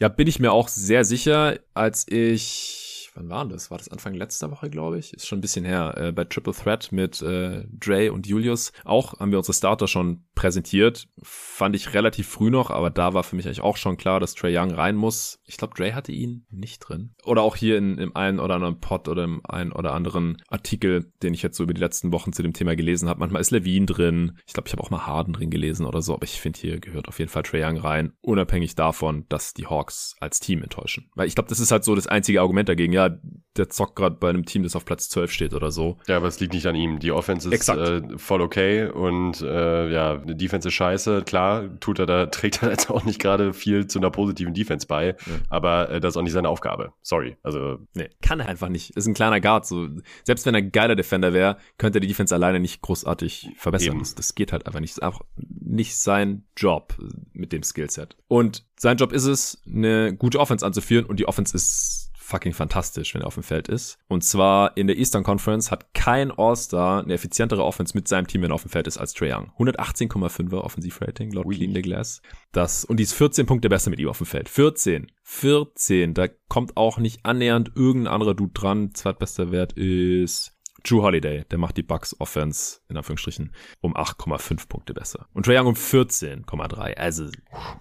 Ja, bin ich mir auch sehr sicher, als ich, wann war das? War das Anfang letzter Woche, glaube ich? Ist schon ein bisschen her. Äh, bei Triple Threat mit äh, Dre und Julius. Auch haben wir unsere Starter schon präsentiert. Fand ich relativ früh noch, aber da war für mich eigentlich auch schon klar, dass Trey Young rein muss. Ich glaube, Dre hatte ihn nicht drin. Oder auch hier in, im einen oder anderen Pod oder im einen oder anderen Artikel, den ich jetzt so über die letzten Wochen zu dem Thema gelesen habe. Manchmal ist Levine drin. Ich glaube, ich habe auch mal Harden drin gelesen oder so. Aber ich finde, hier gehört auf jeden Fall Trey Young rein. Unabhängig davon, dass die Hawks als Team enttäuschen. Weil ich glaube, das ist halt so das einzige Argument dagegen. Ja, der zockt gerade bei einem Team, das auf Platz 12 steht oder so. Ja, aber es liegt nicht an ihm. Die Offense ist äh, voll okay und äh, ja, die Defense ist scheiße. Klar, tut er da, trägt er jetzt auch nicht gerade viel zu einer positiven Defense bei, ja. aber äh, das ist auch nicht seine Aufgabe. Sorry. Also. Nee, kann er einfach nicht. Ist ein kleiner Guard. So. Selbst wenn er ein geiler Defender wäre, könnte er die Defense alleine nicht großartig verbessern. Das, das, geht halt einfach nicht. Das ist einfach nicht sein Job mit dem Skillset. Und sein Job ist es, eine gute Offense anzuführen und die Offense ist fucking fantastisch, wenn er auf dem Feld ist. Und zwar in der Eastern Conference hat kein All-Star eine effizientere Offense mit seinem Team, wenn er auf dem Feld ist, als Trae Young. 118,5er Offensivrating laut Ui. Clean the Glass. Das, und die ist 14 Punkte besser mit ihm auf dem Feld. 14. 14. Da kommt auch nicht annähernd irgendein anderer Dude dran. Zweitbester Wert ist Drew Holiday, der macht die Bucks Offense in Anführungsstrichen um 8,5 Punkte besser. Und Trae Young um 14,3. Also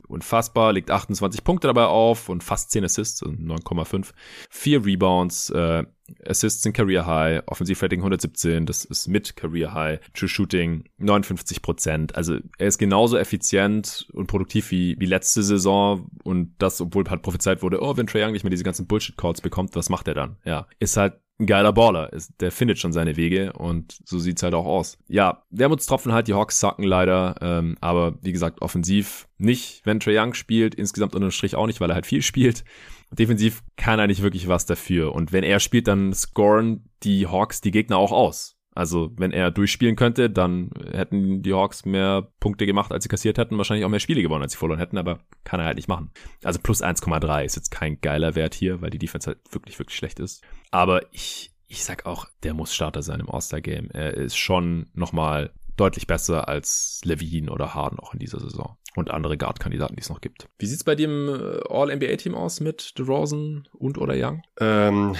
unfassbar, legt 28 Punkte dabei auf und fast 10 Assists, 9,5. Vier Rebounds, äh, Assists in Career High, Offensivrating 117, das ist mit Career High, True Shooting 59 Prozent. Also er ist genauso effizient und produktiv wie, wie letzte Saison und das, obwohl halt prophezeit wurde, oh, wenn Trae Young nicht mehr diese ganzen Bullshit-Calls bekommt, was macht er dann? Ja, ist halt ein geiler Baller. Der findet schon seine Wege und so sieht's halt auch aus. Ja, Wermutstropfen halt, die Hawks sacken leider, ähm, aber wie gesagt, offensiv nicht, wenn Trae Young spielt, insgesamt unterm Strich auch nicht, weil er halt viel spielt. Defensiv kann er nicht wirklich was dafür. Und wenn er spielt, dann scoren die Hawks die Gegner auch aus. Also, wenn er durchspielen könnte, dann hätten die Hawks mehr Punkte gemacht, als sie kassiert hätten, wahrscheinlich auch mehr Spiele gewonnen, als sie verloren hätten, aber kann er halt nicht machen. Also plus 1,3 ist jetzt kein geiler Wert hier, weil die Defense halt wirklich, wirklich schlecht ist. Aber ich, ich sag auch, der muss Starter sein im All-Star-Game. Er ist schon nochmal deutlich besser als Levine oder Harden auch in dieser Saison. Und andere Guard-Kandidaten, die es noch gibt. Wie sieht's bei dem äh, All-NBA-Team aus mit DeRozan und oder Young? Ähm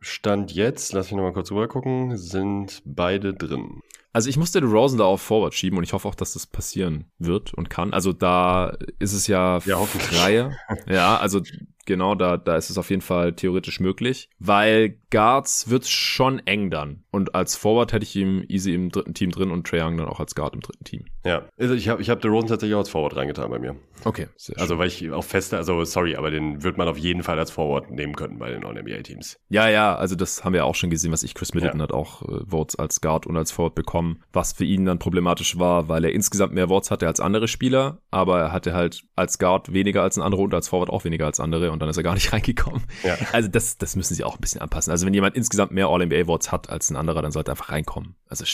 Stand jetzt, lass mich nochmal kurz rüber gucken, sind beide drin. Also ich musste den Rosen da auf Forward schieben und ich hoffe auch, dass das passieren wird und kann. Also da ist es ja, ja freie. ja, also genau, da, da ist es auf jeden Fall theoretisch möglich, weil Guards wird schon eng dann. Und als Forward hätte ich ihm easy im dritten Team drin und Trae Young dann auch als Guard im dritten Team. Ja, also ich habe ich hab Rosen tatsächlich auch als Forward reingetan bei mir. Okay, sehr Also weil ich auch feste, also sorry, aber den wird man auf jeden Fall als Forward nehmen können bei den Non-NBA-Teams. Ja, ja, also das haben wir auch schon gesehen, was ich, Chris Middleton ja. hat auch äh, Votes als Guard und als Forward bekommen, was für ihn dann problematisch war, weil er insgesamt mehr Votes hatte als andere Spieler, aber er hatte halt als Guard weniger als ein anderer und als Forward auch weniger als andere und dann ist er gar nicht reingekommen. Ja. Also das, das müssen sie auch ein bisschen anpassen. Also wenn jemand insgesamt mehr All-NBA-Votes hat als ein anderer, dann sollte er einfach reinkommen. Also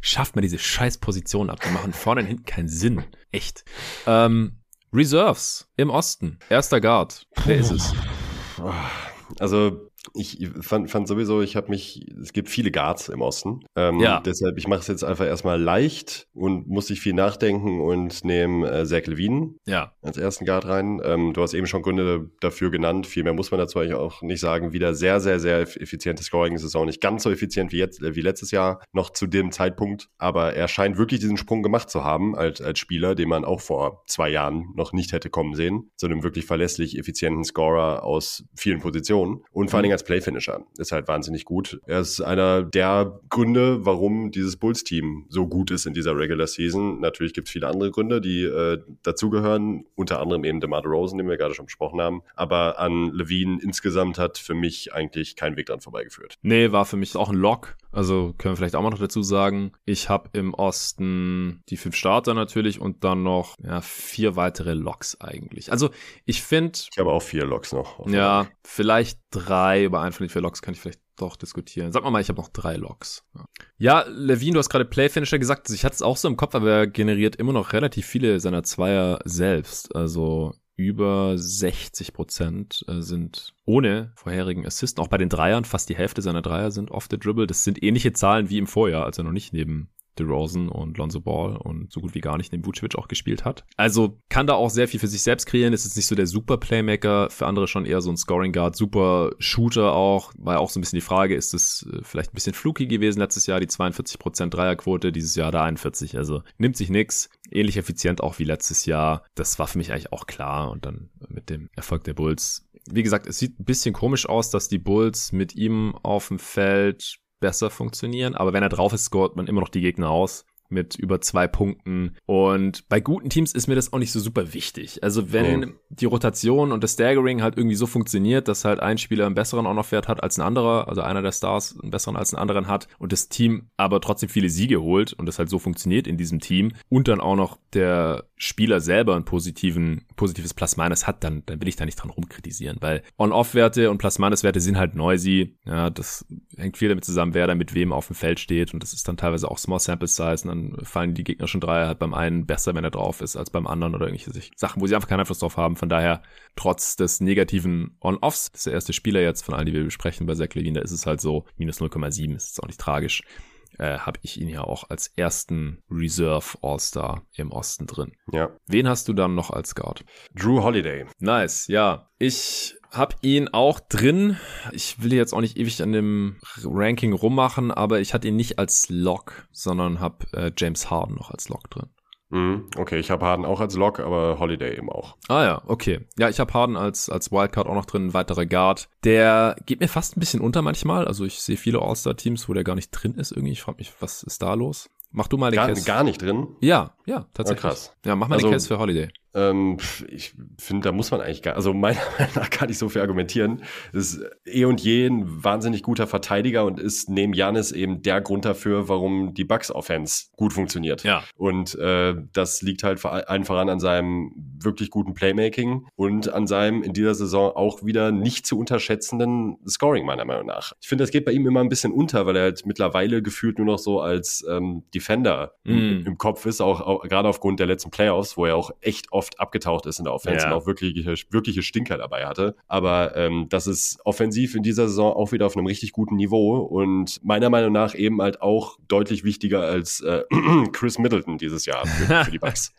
schafft man diese scheiß Position ab. Die machen vorne und hinten keinen Sinn. Echt. Ähm, Reserves im Osten. Erster Guard. Wer ist es? Also ich fand, fand sowieso, ich habe mich, es gibt viele Guards im Osten. Ähm, ja. Deshalb, ich mache es jetzt einfach erstmal leicht und muss nicht viel nachdenken und nehme äh, Zach Levine ja. als ersten Guard rein. Ähm, du hast eben schon Gründe dafür genannt. Viel mehr muss man dazu eigentlich auch nicht sagen. Wieder sehr, sehr, sehr effiziente Scoring-Saison. Nicht ganz so effizient wie, jetzt, äh, wie letztes Jahr, noch zu dem Zeitpunkt. Aber er scheint wirklich diesen Sprung gemacht zu haben als, als Spieler, den man auch vor zwei Jahren noch nicht hätte kommen sehen. Zu einem wirklich verlässlich effizienten Scorer aus vielen Positionen. Und vor allen Dingen als Playfinisher. Ist halt wahnsinnig gut. Er ist einer der Gründe, warum dieses Bulls-Team so gut ist in dieser Regular Season. Natürlich gibt es viele andere Gründe, die äh, dazugehören. Unter anderem eben DeMar Rosen, den wir gerade schon besprochen haben. Aber an Levine insgesamt hat für mich eigentlich kein Weg dran vorbeigeführt. Nee, war für mich auch ein Lock. Also können wir vielleicht auch mal noch dazu sagen. Ich habe im Osten die fünf Starter natürlich und dann noch ja, vier weitere Locks eigentlich. Also ich finde. Ich habe auch vier Locks noch. Ja, vielleicht drei. Über einen von den vier Locks kann ich vielleicht doch diskutieren. Sag mal mal, ich habe noch drei Logs. Ja, Levine, du hast gerade Playfinisher gesagt. Ich hatte es auch so im Kopf, aber er generiert immer noch relativ viele seiner Zweier selbst. Also über 60 Prozent äh, sind ohne vorherigen Assisten. Auch bei den Dreiern, fast die Hälfte seiner Dreier sind off the dribble. Das sind ähnliche Zahlen wie im Vorjahr, als er noch nicht neben DeRozan und Lonzo Ball und so gut wie gar nicht den Vucevic auch gespielt hat. Also kann da auch sehr viel für sich selbst kreieren. Ist jetzt nicht so der super Playmaker, für andere schon eher so ein Scoring Guard, super Shooter auch. War ja auch so ein bisschen die Frage, ist es äh, vielleicht ein bisschen fluky gewesen letztes Jahr, die 42% Dreierquote, dieses Jahr da 41. Also nimmt sich nix. Ähnlich effizient auch wie letztes Jahr. Das war für mich eigentlich auch klar. Und dann mit dem Erfolg der Bulls wie gesagt, es sieht ein bisschen komisch aus, dass die Bulls mit ihm auf dem Feld besser funktionieren. Aber wenn er drauf ist, scoret man immer noch die Gegner aus mit über zwei Punkten. Und bei guten Teams ist mir das auch nicht so super wichtig. Also wenn nee. die Rotation und das Staggering halt irgendwie so funktioniert, dass halt ein Spieler einen besseren On-Off-Wert hat als ein anderer, also einer der Stars einen besseren als einen anderen hat und das Team aber trotzdem viele Siege holt und das halt so funktioniert in diesem Team und dann auch noch der Spieler selber ein positiven, positives Plus-Minus hat, dann, dann will ich da nicht dran rumkritisieren, weil On-Off-Werte und Plus-Minus-Werte sind halt noisy. Ja, das hängt viel damit zusammen, wer da mit wem auf dem Feld steht und das ist dann teilweise auch Small Sample Size und dann fallen die Gegner schon drei halt beim einen besser, wenn er drauf ist, als beim anderen oder irgendwelche Sachen, wo sie einfach keinen Einfluss drauf haben. Von daher, trotz des negativen On-Offs, das ist der erste Spieler jetzt von allen, die wir besprechen bei Zach Levine, da ist es halt so, minus 0,7 ist jetzt auch nicht tragisch äh, habe ich ihn ja auch als ersten Reserve All-Star im Osten drin. Ja. Wen hast du dann noch als Guard? Drew Holiday. Nice, ja. Ich hab ihn auch drin. Ich will jetzt auch nicht ewig an dem Ranking rummachen, aber ich hatte ihn nicht als Lock, sondern hab äh, James Harden noch als Lock drin. Mhm. Okay, ich habe Harden auch als Lock, aber Holiday eben auch. Ah ja, okay. Ja, ich habe Harden als, als Wildcard auch noch drin, ein weiterer Guard. Der geht mir fast ein bisschen unter manchmal. Also ich sehe viele All-Star-Teams, wo der gar nicht drin ist irgendwie. Ich frage mich, was ist da los? Mach du mal den gar, Case. Gar nicht drin? Ja, ja, tatsächlich. Ja, krass. Ja, mach mal also, den Case für Holiday. Ähm, ich finde, da muss man eigentlich gar, also meiner Meinung nach gar nicht so viel argumentieren. Ist eh und je ein wahnsinnig guter Verteidiger und ist neben Janis eben der Grund dafür, warum die Bucks Offense gut funktioniert. Ja. Und äh, das liegt halt einfach an, an seinem wirklich guten Playmaking und an seinem in dieser Saison auch wieder nicht zu unterschätzenden Scoring meiner Meinung nach. Ich finde, das geht bei ihm immer ein bisschen unter, weil er halt mittlerweile gefühlt nur noch so als ähm, Defender mm. im, im, Kopf ist, auch, auch gerade aufgrund der letzten Playoffs, wo er auch echt oft abgetaucht ist in der Offense ja. und auch wirkliche, wirkliche Stinker dabei hatte. Aber ähm, das ist offensiv in dieser Saison auch wieder auf einem richtig guten Niveau und meiner Meinung nach eben halt auch deutlich wichtiger als äh, Chris Middleton dieses Jahr für, für die Bucks.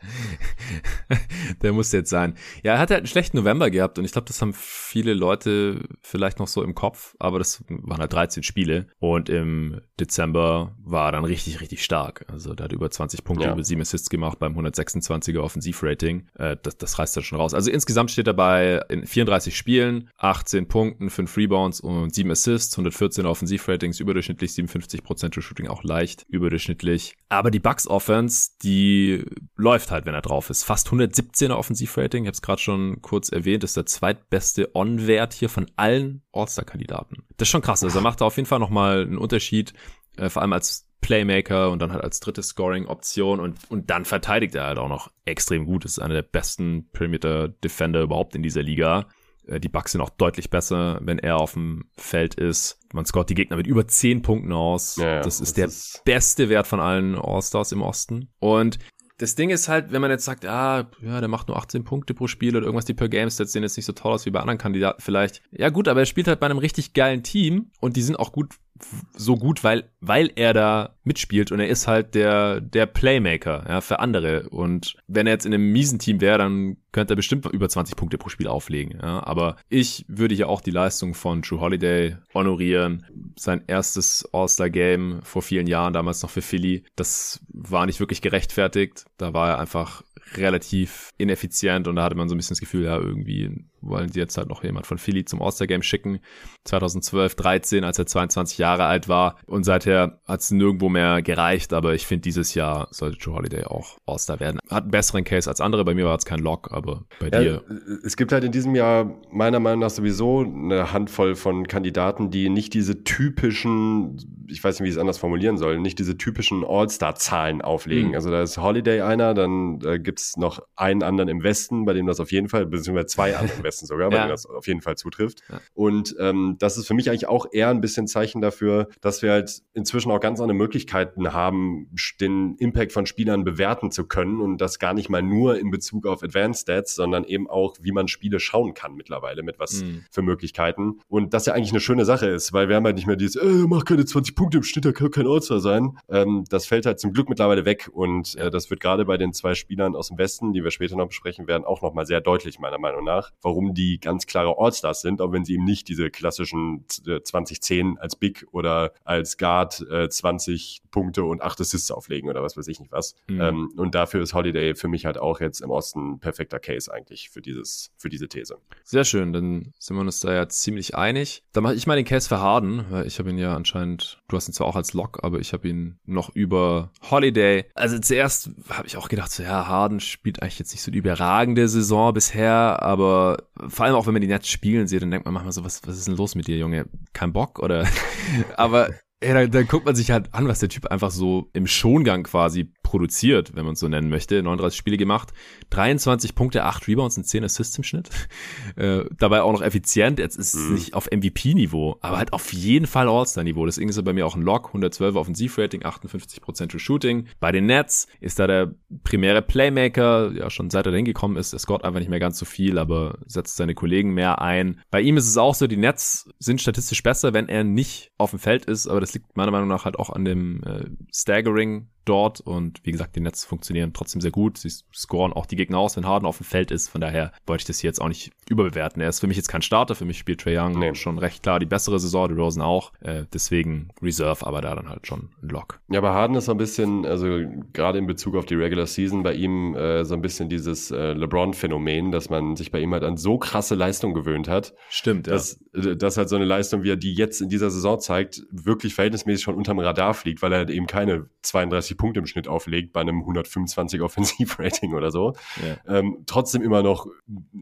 Der muss jetzt sein. Ja, er hat halt einen schlechten November gehabt und ich glaube, das haben viele Leute vielleicht noch so im Kopf, aber das waren halt 13 Spiele und im Dezember war er dann richtig, richtig stark. Also da hat über 20 Punkte, ja. über 7 Assists gemacht beim 126er Offensivrating äh, das, das reißt dann schon raus. Also insgesamt steht dabei in 34 Spielen, 18 Punkten, 5 Rebounds und 7 Assists, 114 Offensivratings, überdurchschnittlich 57% True Shooting, auch leicht überdurchschnittlich. Aber die Bucks Offense, die läuft halt, wenn er drauf ist. Fast 117er Offensivrating, ich habe es gerade schon kurz erwähnt, ist der zweitbeste On-Wert hier von allen All-Star-Kandidaten. Das ist schon krass. Also er macht da auf jeden Fall nochmal einen Unterschied, äh, vor allem als Playmaker und dann halt als dritte Scoring-Option und, und dann verteidigt er halt auch noch extrem gut. Das ist einer der besten Perimeter-Defender überhaupt in dieser Liga. Äh, die Bucks sind auch deutlich besser, wenn er auf dem Feld ist. Man scoret die Gegner mit über 10 Punkten aus. Ja, das ist das der ist beste Wert von allen All-Stars im Osten. Und das Ding ist halt, wenn man jetzt sagt, ah, ja, der macht nur 18 Punkte pro Spiel oder irgendwas, die per Game Stats sehen jetzt nicht so toll aus wie bei anderen Kandidaten vielleicht. Ja gut, aber er spielt halt bei einem richtig geilen Team und die sind auch gut so gut, weil, weil er da mitspielt und er ist halt der, der Playmaker, ja, für andere. Und wenn er jetzt in einem miesen Team wäre, dann könnte er bestimmt über 20 Punkte pro Spiel auflegen, ja. Aber ich würde ja auch die Leistung von Drew Holiday honorieren. Sein erstes All-Star-Game vor vielen Jahren, damals noch für Philly, das war nicht wirklich gerechtfertigt. Da war er einfach relativ ineffizient und da hatte man so ein bisschen das Gefühl, ja, irgendwie wollen sie jetzt halt noch jemand von Philly zum All-Star-Game schicken. 2012, 13, als er 22 Jahre alt war und seither hat es nirgendwo mehr gereicht, aber ich finde, dieses Jahr sollte Joe Holiday auch All-Star werden. Hat einen besseren Case als andere, bei mir war es kein Lock, aber bei ja, dir. Es gibt halt in diesem Jahr meiner Meinung nach sowieso eine Handvoll von Kandidaten, die nicht diese typischen, ich weiß nicht, wie ich es anders formulieren soll, nicht diese typischen All-Star-Zahlen auflegen. Mhm. Also da ist Holiday einer, dann äh, gibt es noch einen anderen im Westen, bei dem das auf jeden Fall, beziehungsweise zwei andere im besten sogar, weil ja. das auf jeden Fall zutrifft. Ja. Und ähm, das ist für mich eigentlich auch eher ein bisschen Zeichen dafür, dass wir halt inzwischen auch ganz andere Möglichkeiten haben, den Impact von Spielern bewerten zu können und das gar nicht mal nur in Bezug auf Advanced Stats, sondern eben auch, wie man Spiele schauen kann mittlerweile, mit was mhm. für Möglichkeiten. Und das ja eigentlich eine schöne Sache ist, weil wir haben halt nicht mehr dieses, äh, mach keine 20 Punkte im Schnitt, da kann kein All-Star sein. Ähm, das fällt halt zum Glück mittlerweile weg und äh, das wird gerade bei den zwei Spielern aus dem Westen, die wir später noch besprechen werden, auch nochmal sehr deutlich, meiner Meinung nach, warum die ganz klare All-Stars sind, auch wenn sie eben nicht diese klassischen 2010 äh, als Big oder als Guard äh, 20 Punkte und 8 Assists auflegen oder was weiß ich nicht was. Mhm. Ähm, und dafür ist Holiday für mich halt auch jetzt im Osten ein perfekter Case eigentlich für dieses, für diese These. Sehr schön, dann sind wir uns da ja ziemlich einig. Dann mache ich mal den Case für Harden, weil ich habe ihn ja anscheinend, du hast ihn zwar auch als Lock, aber ich habe ihn noch über Holiday. Also zuerst habe ich auch gedacht, so ja, Harden spielt eigentlich jetzt nicht so die überragende Saison bisher, aber vor allem auch wenn man die Nets spielen sieht, dann denkt man manchmal so, was, was ist denn los mit dir, Junge? Kein Bock oder? aber ja, dann, dann guckt man sich halt an, was der Typ einfach so im Schongang quasi produziert, wenn man es so nennen möchte. 39 Spiele gemacht, 23 Punkte, 8 Rebounds und 10 Assists im Schnitt. Äh, dabei auch noch effizient. Jetzt ist es mhm. nicht auf MVP-Niveau, aber halt auf jeden Fall All-Star-Niveau. Deswegen ist er bei mir auch ein Lock. 112 Offensivrating, 58% to Shooting. Bei den Nets ist da der primäre Playmaker, ja schon seit er hingekommen ist, er scoret einfach nicht mehr ganz so viel, aber setzt seine Kollegen mehr ein. Bei ihm ist es auch so, die Nets sind statistisch besser, wenn er nicht auf dem Feld ist, aber das liegt meiner Meinung nach halt auch an dem äh, Staggering dort und wie gesagt, die Netz funktionieren trotzdem sehr gut. Sie scoren auch die Gegner aus, wenn Harden auf dem Feld ist. Von daher wollte ich das hier jetzt auch nicht überbewerten. Er ist für mich jetzt kein Starter. Für mich spielt Trey Young nee. schon recht klar die bessere Saison, die Rosen auch. Äh, deswegen Reserve, aber da dann halt schon ein Lock. Ja, aber Harden ist so ein bisschen, also gerade in Bezug auf die Regular Season bei ihm äh, so ein bisschen dieses äh, LeBron-Phänomen, dass man sich bei ihm halt an so krasse Leistung gewöhnt hat. Stimmt, ja. Dass, dass halt so eine Leistung, wie er die jetzt in dieser Saison zeigt, wirklich verhältnismäßig schon unterm Radar fliegt, weil er halt eben keine 32 Punkte im Schnitt auflegt bei einem 125 Offensivrating oder so. Ja. Ähm, trotzdem immer noch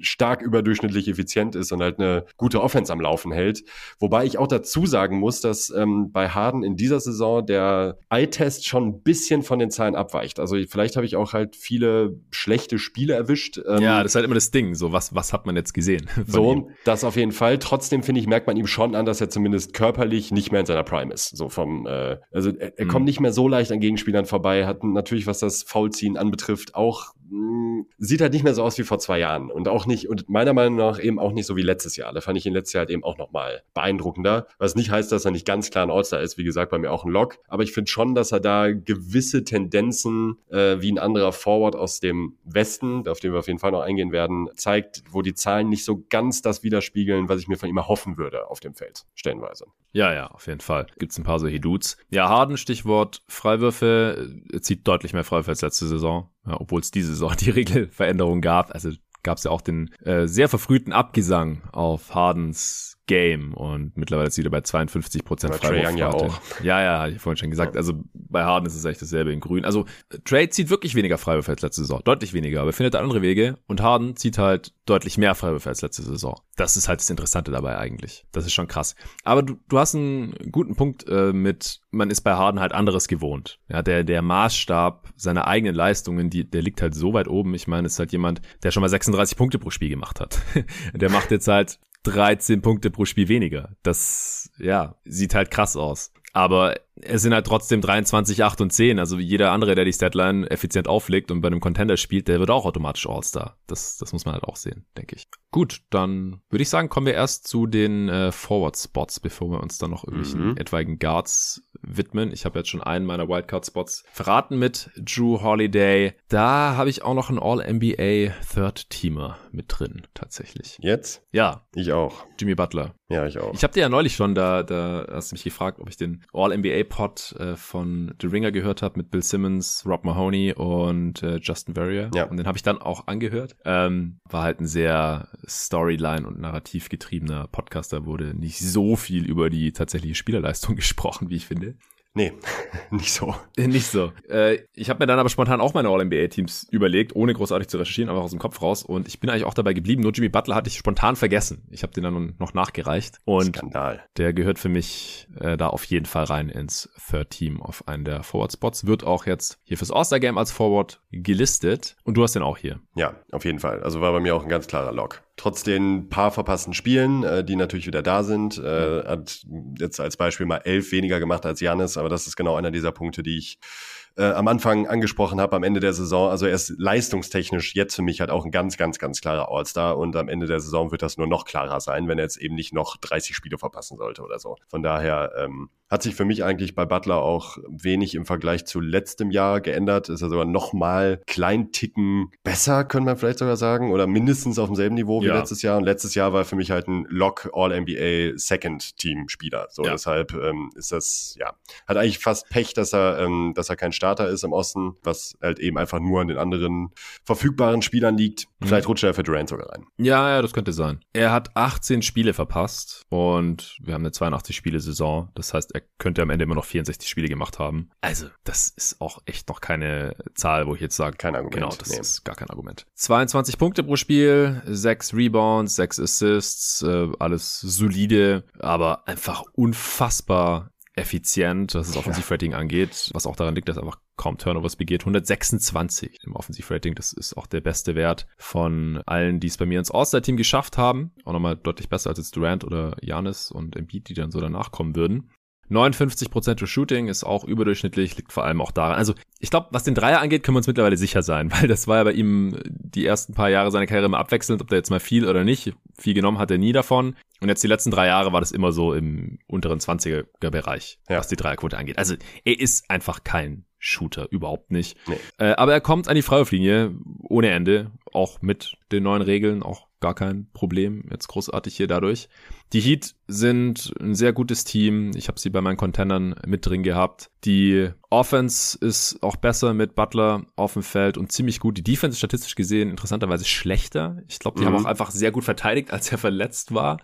stark überdurchschnittlich effizient ist und halt eine gute Offense am Laufen hält. Wobei ich auch dazu sagen muss, dass ähm, bei Harden in dieser Saison der Eye-Test schon ein bisschen von den Zahlen abweicht. Also vielleicht habe ich auch halt viele schlechte Spiele erwischt. Ähm, ja, das ist halt immer das Ding. So, was, was hat man jetzt gesehen? So, ihm? das auf jeden Fall. Trotzdem finde ich, merkt man ihm schon an, dass er zumindest körperlich nicht mehr in seiner Prime ist. So vom, äh, also er, er mhm. kommt nicht mehr so leicht an Gegenspielern vorbei, hat natürlich, was das Foulziehen anbetrifft, auch hm, sieht halt nicht mehr so aus wie vor zwei Jahren und auch nicht und meiner Meinung nach eben auch nicht so wie letztes Jahr. Da fand ich ihn letztes Jahr halt eben auch nochmal beeindruckender, was nicht heißt, dass er nicht ganz klar ein All-Star ist. Wie gesagt, bei mir auch ein Lock, aber ich finde schon, dass er da gewisse Tendenzen äh, wie ein anderer Forward aus dem Westen, auf den wir auf jeden Fall noch eingehen werden, zeigt, wo die Zahlen nicht so ganz das widerspiegeln, was ich mir von ihm erhoffen würde auf dem Feld, stellenweise. Ja, ja, auf jeden Fall. Gibt's ein paar solche Dudes. Ja, Harden, Stichwort Freiwürfe, er zieht deutlich mehr Freiwürfe als letzte Saison, obwohl es diese Saison die Regelveränderung gab. Also gab es ja auch den äh, sehr verfrühten Abgesang auf Hardens Game und mittlerweile ist er bei 52 Prozent Freiwurfrate. Ja, auch. ja, ja, hatte ich vorhin schon gesagt. Also bei Harden ist es echt dasselbe in Grün. Also Trade zieht wirklich weniger Freiwürfe als letzte Saison, deutlich weniger, aber findet andere Wege und Harden zieht halt deutlich mehr Freiwürfe als letzte Saison. Das ist halt das Interessante dabei eigentlich. Das ist schon krass. Aber du, du hast einen guten Punkt äh, mit, man ist bei Harden halt anderes gewohnt. Ja, der der Maßstab seiner eigenen Leistungen, die der liegt halt so weit oben. Ich meine, es ist halt jemand, der schon mal 36 Punkte pro Spiel gemacht hat. der macht jetzt halt 13 Punkte pro Spiel weniger. Das, ja, sieht halt krass aus. Aber es sind halt trotzdem 23, 8 und 10. Also wie jeder andere, der die Statline effizient auflegt und bei einem Contender spielt, der wird auch automatisch All-Star. Das, das muss man halt auch sehen, denke ich. Gut, dann würde ich sagen, kommen wir erst zu den äh, Forward-Spots, bevor wir uns dann noch irgendwelchen mhm. etwaigen Guards widmen. Ich habe jetzt schon einen meiner Wildcard-Spots verraten mit Drew Holiday. Da habe ich auch noch einen All-NBA Third-Teamer mit drin, tatsächlich. Jetzt? Ja. Ich auch. Jimmy Butler. Ja, ich auch. Ich habe dir ja neulich schon, da, da hast du mich gefragt, ob ich den All-NBA-Pod äh, von The Ringer gehört habe mit Bill Simmons, Rob Mahoney und äh, Justin Verrier. Ja. Und den habe ich dann auch angehört. Ähm, war halt ein sehr Storyline- und narrativ getriebener Podcast. Da wurde nicht so viel über die tatsächliche Spielerleistung gesprochen, wie ich finde. Nee, nicht so. Nicht so. Äh, ich habe mir dann aber spontan auch meine All-NBA-Teams überlegt, ohne großartig zu recherchieren, einfach aus dem Kopf raus. Und ich bin eigentlich auch dabei geblieben. Nur Jimmy Butler hatte ich spontan vergessen. Ich habe den dann noch nachgereicht. Und Skandal. der gehört für mich äh, da auf jeden Fall rein ins Third Team auf einen der Forward-Spots. Wird auch jetzt hier fürs All-Star-Game als Forward gelistet. Und du hast den auch hier. Ja, auf jeden Fall. Also war bei mir auch ein ganz klarer Lock. Trotz den paar verpassten Spielen, äh, die natürlich wieder da sind. Äh, hat jetzt als Beispiel mal elf weniger gemacht als Janis, aber das ist genau einer dieser Punkte, die ich äh, am Anfang angesprochen habe, am Ende der Saison. Also er ist leistungstechnisch jetzt für mich halt auch ein ganz, ganz, ganz klarer All-Star und am Ende der Saison wird das nur noch klarer sein, wenn er jetzt eben nicht noch 30 Spiele verpassen sollte oder so. Von daher ähm, hat sich für mich eigentlich bei Butler auch wenig im Vergleich zu letztem Jahr geändert. Ist er sogar noch mal klein Ticken besser, können wir vielleicht sogar sagen, oder mindestens auf demselben Niveau wie ja. letztes Jahr. Und letztes Jahr war für mich halt ein Lock All-NBA Second Team Spieler. So ja. deshalb ähm, ist das ja hat eigentlich fast Pech, dass er ähm, dass er kein Starter ist im Osten, was halt eben einfach nur an den anderen verfügbaren Spielern liegt. Mhm. Vielleicht rutscht er für Durant sogar rein. Ja, ja, das könnte sein. Er hat 18 Spiele verpasst und wir haben eine 82 Spiele Saison. Das heißt, er könnte am Ende immer noch 64 Spiele gemacht haben. Also, das ist auch echt noch keine Zahl, wo ich jetzt sage, kein Argument. Genau, das nee. ist gar kein Argument. 22 Punkte pro Spiel, 6 Rebounds, 6 Assists, äh, alles solide, aber einfach unfassbar effizient, was das Offensivrating ja. angeht, was auch daran liegt, dass er einfach kaum Turnovers begeht. 126 im Offensivrating, das ist auch der beste Wert von allen, die es bei mir ins All-Star-Team geschafft haben. Auch nochmal deutlich besser als jetzt Durant oder Janis und Embiid, die dann so danach kommen würden. 59% Shooting ist auch überdurchschnittlich, liegt vor allem auch daran. Also ich glaube, was den Dreier angeht, können wir uns mittlerweile sicher sein, weil das war ja bei ihm die ersten paar Jahre seiner Karriere immer abwechselnd, ob der jetzt mal viel oder nicht. Viel genommen hat er nie davon. Und jetzt die letzten drei Jahre war das immer so im unteren 20er Bereich, ja. was die Dreierquote angeht. Also er ist einfach kein Shooter, überhaupt nicht. Nee. Äh, aber er kommt an die Freiwurflinie ohne Ende, auch mit den neuen Regeln, auch gar kein Problem jetzt großartig hier dadurch. Die Heat sind ein sehr gutes Team. Ich habe sie bei meinen Contendern mit drin gehabt. Die Offense ist auch besser mit Butler auf dem Feld und ziemlich gut. Die Defense ist statistisch gesehen interessanterweise schlechter. Ich glaube, die mhm. haben auch einfach sehr gut verteidigt, als er verletzt war.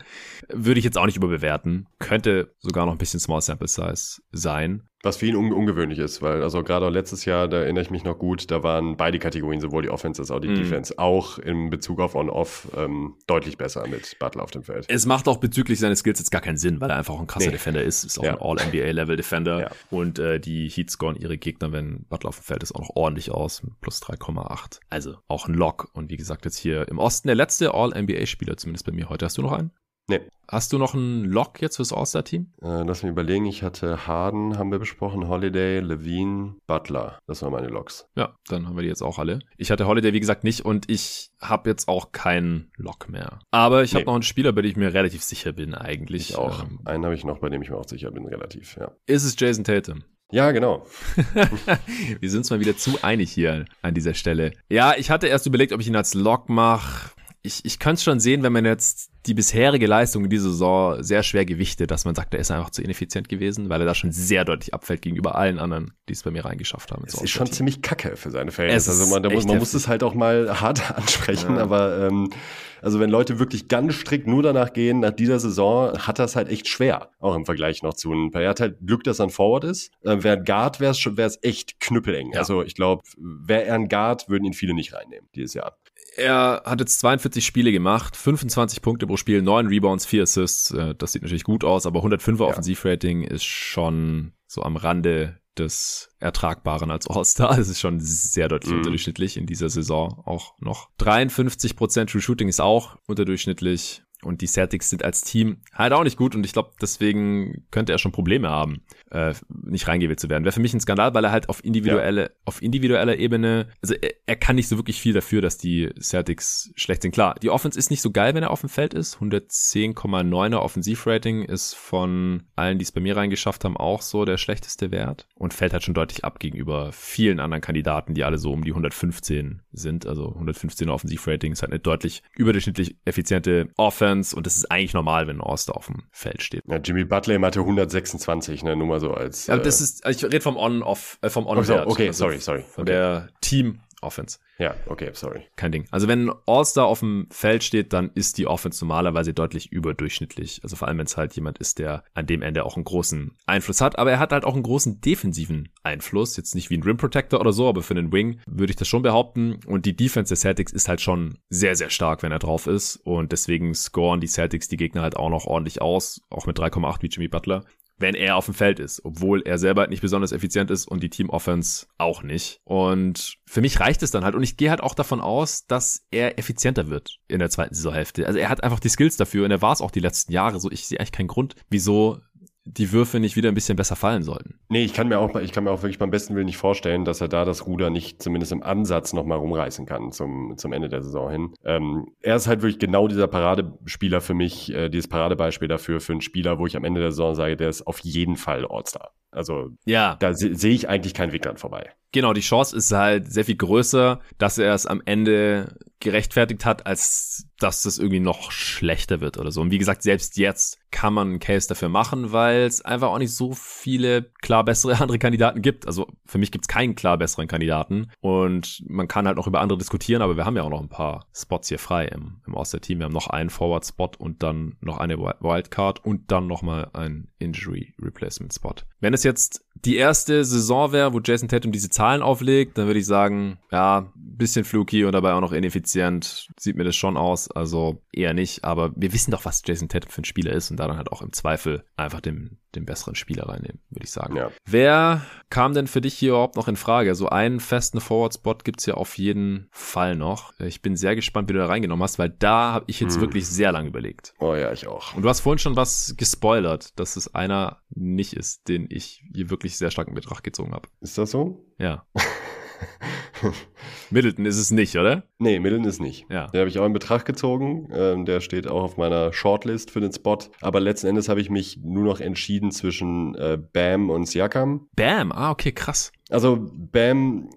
Würde ich jetzt auch nicht überbewerten. Könnte sogar noch ein bisschen Small Sample Size sein. Was für ihn un ungewöhnlich ist, weil also gerade auch letztes Jahr, da erinnere ich mich noch gut, da waren beide Kategorien, sowohl die Offense als auch die mm. Defense, auch in Bezug auf On-Off ähm, deutlich besser mit Butler auf dem Feld. Es macht auch bezüglich seines Skills jetzt gar keinen Sinn, weil er einfach ein krasser nee. Defender ist, ist auch ja. ein All-NBA-Level-Defender ja. und äh, die Heat scoren ihre Gegner, wenn Butler auf dem Feld ist, auch noch ordentlich aus, plus 3,8. Also auch ein Lock und wie gesagt jetzt hier im Osten der letzte All-NBA-Spieler, zumindest bei mir heute. Hast du noch einen? Nee. Hast du noch einen Lock jetzt fürs All-Star-Team? Äh, lass mich überlegen. Ich hatte Harden, haben wir besprochen, Holiday, Levine, Butler. Das waren meine Locks. Ja, dann haben wir die jetzt auch alle. Ich hatte Holiday, wie gesagt, nicht und ich habe jetzt auch keinen Lock mehr. Aber ich nee. habe noch einen Spieler, bei dem ich mir relativ sicher bin eigentlich. Ich auch. Ähm, einen habe ich noch, bei dem ich mir auch sicher bin, relativ, ja. Ist es Jason Tatum? Ja, genau. wir sind uns mal wieder zu einig hier an dieser Stelle. Ja, ich hatte erst überlegt, ob ich ihn als Lock mache. Ich, ich könnte es schon sehen, wenn man jetzt die bisherige Leistung in dieser Saison sehr schwer gewichtet, dass man sagt, er ist einfach zu ineffizient gewesen, weil er da schon sehr deutlich abfällt gegenüber allen anderen, die es bei mir reingeschafft haben. Es ist schon ziemlich kacke für seine Verhältnisse. Also man, muss, man muss es halt auch mal hart ansprechen, ja. aber ähm, also wenn Leute wirklich ganz strikt nur danach gehen, nach dieser Saison, hat das halt echt schwer, auch im Vergleich noch zu ein paar. Er hat halt Glück, dass er ein Forward ist. Äh, wäre ein Guard, wäre es echt knüppeleng. Ja. Also ich glaube, wäre er ein Guard, würden ihn viele nicht reinnehmen dieses Jahr. Er hat jetzt 42 Spiele gemacht, 25 Punkte pro Spiel, 9 Rebounds, 4 Assists. Äh, das sieht natürlich gut aus, aber 105er ja. Offensivrating ist schon so am Rande des Ertragbaren als All-Star. Das ist schon sehr deutlich mhm. unterdurchschnittlich in dieser Saison auch noch. 53% True Shooting ist auch unterdurchschnittlich. Und die Celtics sind als Team halt auch nicht gut und ich glaube, deswegen könnte er schon Probleme haben, äh, nicht reingewählt zu werden. Wäre für mich ein Skandal, weil er halt auf individuelle, ja. auf individueller Ebene, also er, er, kann nicht so wirklich viel dafür, dass die Celtics schlecht sind. Klar, die Offense ist nicht so geil, wenn er auf dem Feld ist. 110,9er Offensivrating ist von allen, die es bei mir reingeschafft haben, auch so der schlechteste Wert und fällt halt schon deutlich ab gegenüber vielen anderen Kandidaten, die alle so um die 115 sind. Also 115er Offensivrating ist halt eine deutlich überdurchschnittlich effiziente Offense und das ist eigentlich normal, wenn ein All-Star auf dem Feld steht. Ja, Jimmy Butler hatte 126, ne, nur mal so als. Ja, das äh, ist, ich rede vom On-Off, äh, vom On-Wert. Okay, also sorry, sorry. Von okay. der Team Offense. Ja, okay, sorry. Kein Ding. Also wenn ein All-Star auf dem Feld steht, dann ist die Offense normalerweise deutlich überdurchschnittlich. Also vor allem, wenn es halt jemand ist, der an dem Ende auch einen großen Einfluss hat. Aber er hat halt auch einen großen defensiven Einfluss. Jetzt nicht wie ein Rim Protector oder so, aber für einen Wing würde ich das schon behaupten. Und die Defense der Celtics ist halt schon sehr, sehr stark, wenn er drauf ist. Und deswegen scoren die Celtics die Gegner halt auch noch ordentlich aus. Auch mit 3,8 wie Jimmy Butler wenn er auf dem Feld ist, obwohl er selber nicht besonders effizient ist und die Team Offense auch nicht. Und für mich reicht es dann halt und ich gehe halt auch davon aus, dass er effizienter wird in der zweiten Saisonhälfte. Also er hat einfach die Skills dafür und er war es auch die letzten Jahre so. Ich sehe eigentlich keinen Grund, wieso die Würfe nicht wieder ein bisschen besser fallen sollten. Nee, ich kann mir auch, ich kann mir auch wirklich beim besten Willen nicht vorstellen, dass er da das Ruder nicht zumindest im Ansatz nochmal rumreißen kann zum, zum Ende der Saison hin. Ähm, er ist halt wirklich genau dieser Paradespieler für mich, äh, dieses Paradebeispiel dafür, für einen Spieler, wo ich am Ende der Saison sage, der ist auf jeden Fall All-Star. Also ja. da se sehe ich eigentlich keinen Weg dran vorbei. Genau, die Chance ist halt sehr viel größer, dass er es am Ende gerechtfertigt hat, als dass das irgendwie noch schlechter wird oder so. Und wie gesagt, selbst jetzt kann man einen Case dafür machen, weil es einfach auch nicht so viele klar bessere andere Kandidaten gibt. Also für mich gibt es keinen klar besseren Kandidaten. Und man kann halt noch über andere diskutieren, aber wir haben ja auch noch ein paar Spots hier frei im, im Oster-Team. Wir haben noch einen Forward-Spot und dann noch eine Wildcard und dann nochmal einen Injury-Replacement-Spot. Wenn es jetzt die erste Saison wäre, wo Jason Tatum diese Zahlen auflegt, dann würde ich sagen, ja, bisschen fluky und dabei auch noch ineffizient. Sieht mir das schon aus. Also eher nicht. Aber wir wissen doch, was Jason Tatum für ein Spieler ist und da dann halt auch im Zweifel einfach den, den besseren Spieler reinnehmen, würde ich sagen. Ja. Wer kam denn für dich hier überhaupt noch in Frage? So einen festen Forward-Spot gibt's ja auf jeden Fall noch. Ich bin sehr gespannt, wie du da reingenommen hast, weil da habe ich jetzt hm. wirklich sehr lange überlegt. Oh ja, ich auch. Und du hast vorhin schon was gespoilert, dass es einer nicht ist, den ich hier wirklich sehr stark in Betracht gezogen habe. Ist das so? Ja. Middleton ist es nicht, oder? Nee, Middleton ist nicht. Ja. Den habe ich auch in Betracht gezogen. Ähm, der steht auch auf meiner Shortlist für den Spot. Aber letzten Endes habe ich mich nur noch entschieden zwischen äh, Bam und Siakam. Bam, ah, okay, krass. Also Bam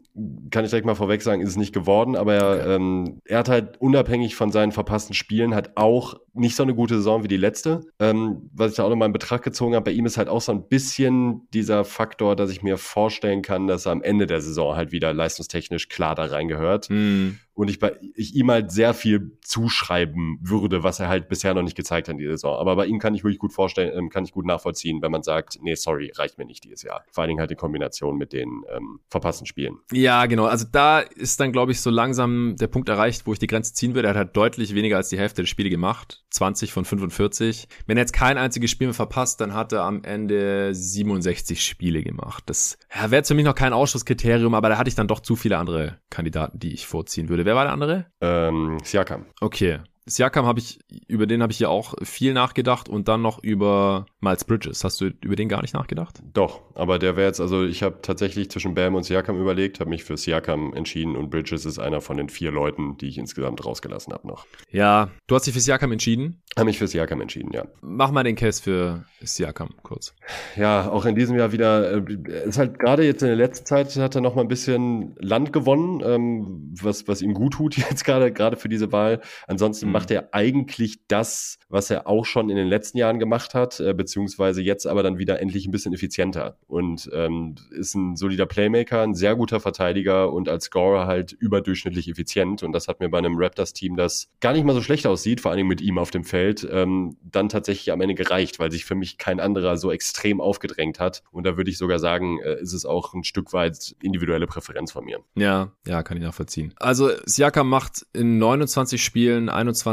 kann ich direkt mal vorweg sagen, ist es nicht geworden, aber er, ähm, er hat halt unabhängig von seinen verpassten Spielen halt auch nicht so eine gute Saison wie die letzte. Ähm, was ich da auch nochmal in Betracht gezogen habe, bei ihm ist halt auch so ein bisschen dieser Faktor, dass ich mir vorstellen kann, dass er am Ende der Saison halt wieder leistungstechnisch klar da reingehört. Mm und ich, bei, ich ihm halt sehr viel zuschreiben würde, was er halt bisher noch nicht gezeigt hat in dieser Saison. Aber bei ihm kann ich wirklich gut vorstellen, ähm, kann ich gut nachvollziehen, wenn man sagt, nee, sorry, reicht mir nicht dieses Jahr. Vor allen Dingen halt in Kombination mit den ähm, verpassten Spielen. Ja, genau. Also da ist dann, glaube ich, so langsam der Punkt erreicht, wo ich die Grenze ziehen würde. Er hat halt deutlich weniger als die Hälfte der Spiele gemacht. 20 von 45. Wenn er jetzt kein einziges Spiel mehr verpasst, dann hat er am Ende 67 Spiele gemacht. Das ja, wäre für mich noch kein Ausschusskriterium, aber da hatte ich dann doch zu viele andere Kandidaten, die ich vorziehen würde. Wer war der andere? Ähm, Siakam. Okay. Siakam habe ich, über den habe ich ja auch viel nachgedacht und dann noch über Miles Bridges. Hast du über den gar nicht nachgedacht? Doch, aber der wäre jetzt, also ich habe tatsächlich zwischen Bam und Siakam überlegt, habe mich für Siakam entschieden und Bridges ist einer von den vier Leuten, die ich insgesamt rausgelassen habe noch. Ja, du hast dich für Siakam entschieden? Habe mich für Siakam entschieden, ja. Mach mal den Case für Siakam kurz. Ja, auch in diesem Jahr wieder, äh, ist halt gerade jetzt in der letzten Zeit hat er noch mal ein bisschen Land gewonnen, ähm, was, was ihm gut tut jetzt gerade, gerade für diese Wahl. Ansonsten macht er eigentlich das, was er auch schon in den letzten Jahren gemacht hat, äh, beziehungsweise jetzt aber dann wieder endlich ein bisschen effizienter und ähm, ist ein solider Playmaker, ein sehr guter Verteidiger und als Scorer halt überdurchschnittlich effizient und das hat mir bei einem Raptors-Team, das gar nicht mal so schlecht aussieht, vor allem mit ihm auf dem Feld, ähm, dann tatsächlich am Ende gereicht, weil sich für mich kein anderer so extrem aufgedrängt hat und da würde ich sogar sagen, äh, ist es auch ein Stück weit individuelle Präferenz von mir. Ja, ja, kann ich nachvollziehen. Also Siakam macht in 29 Spielen 21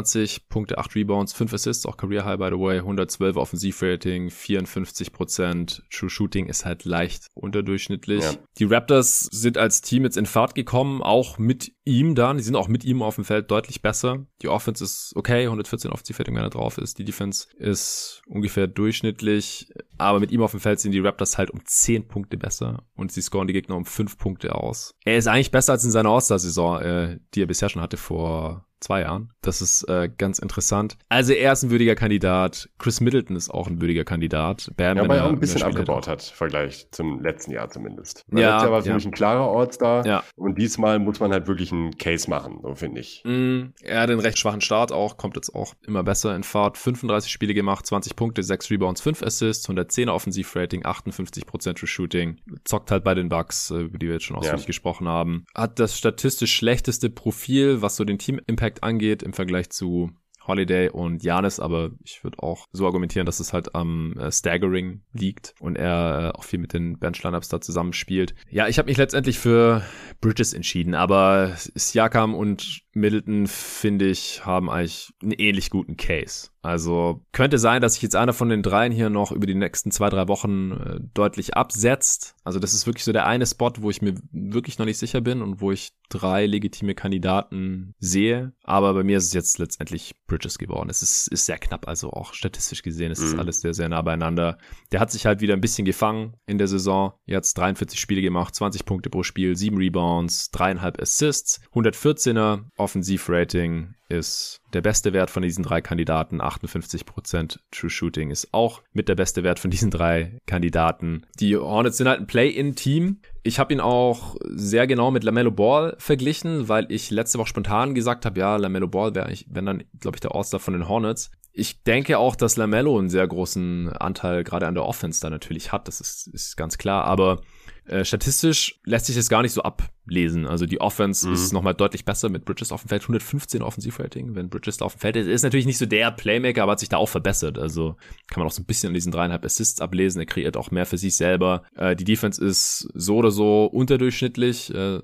Punkte, 8 Rebounds, 5 Assists, auch Career High by the way, 112 Offensivrating, 54% True Shooting ist halt leicht unterdurchschnittlich. Ja. Die Raptors sind als Team jetzt in Fahrt gekommen, auch mit ihm dann. Die sind auch mit ihm auf dem Feld deutlich besser. Die Offense ist okay, 114 Offensivrating, wenn er drauf ist. Die Defense ist ungefähr durchschnittlich, aber mit ihm auf dem Feld sind die Raptors halt um 10 Punkte besser und sie scoren die Gegner um 5 Punkte aus. Er ist eigentlich besser als in seiner All-Star-Saison, äh, die er bisher schon hatte vor zwei Jahren. Das ist äh, ganz interessant. Also er ist ein würdiger Kandidat. Chris Middleton ist auch ein würdiger Kandidat. Bam, ja, weil er auch ein bisschen abgebaut hat, im Vergleich zum letzten Jahr zumindest. Weil ja, letztes Jahr war für ja. mich ein klarer All-Star. Ja. Und diesmal muss man halt wirklich einen Case machen, so finde ich. Mm, er hat einen recht schwachen Start auch, kommt jetzt auch immer besser in Fahrt. 35 Spiele gemacht, 20 Punkte, 6 Rebounds, 5 Assists, 110er Offensivrating, 58% True Shooting. Zockt halt bei den Bucks, äh, über die wir jetzt schon ausführlich ja. gesprochen haben. Hat das statistisch schlechteste Profil, was so den Team-Impact Impact angeht im Vergleich zu Holiday und Janis, aber ich würde auch so argumentieren, dass es halt am äh, Staggering liegt und er äh, auch viel mit den Bench-Lineups da zusammenspielt. Ja, ich habe mich letztendlich für Bridges entschieden, aber Siakam und Middleton, finde ich, haben eigentlich einen ähnlich guten Case. Also könnte sein, dass sich jetzt einer von den dreien hier noch über die nächsten zwei, drei Wochen äh, deutlich absetzt. Also das ist wirklich so der eine Spot, wo ich mir wirklich noch nicht sicher bin und wo ich drei legitime Kandidaten sehe. Aber bei mir ist es jetzt letztendlich Bridges geworden. Es ist, ist sehr knapp, also auch statistisch gesehen ist es mhm. alles sehr, sehr nah beieinander. Der hat sich halt wieder ein bisschen gefangen in der Saison. Jetzt 43 Spiele gemacht, 20 Punkte pro Spiel, 7 Rebounds, dreieinhalb Assists, 114er Offensivrating ist der beste Wert von diesen drei Kandidaten. 58% True Shooting ist auch mit der beste Wert von diesen drei Kandidaten. Die Hornets sind halt ein Play-in-Team. Ich habe ihn auch sehr genau mit LaMelo Ball verglichen, weil ich letzte Woche spontan gesagt habe, ja, LaMelo Ball wäre, wenn dann, glaube ich, der All-Star von den Hornets. Ich denke auch, dass LaMelo einen sehr großen Anteil gerade an der Offense da natürlich hat. Das ist, ist ganz klar. Aber äh, statistisch lässt sich das gar nicht so ablesen. Also die Offense mhm. ist nochmal deutlich besser mit Bridges auf dem Feld. 115 Offensivrating, wenn Bridges da auf dem Feld ist. Ist natürlich nicht so der Playmaker, aber hat sich da auch verbessert. Also kann man auch so ein bisschen an diesen dreieinhalb Assists ablesen. Er kreiert auch mehr für sich selber. Äh, die Defense ist so oder so unterdurchschnittlich, äh,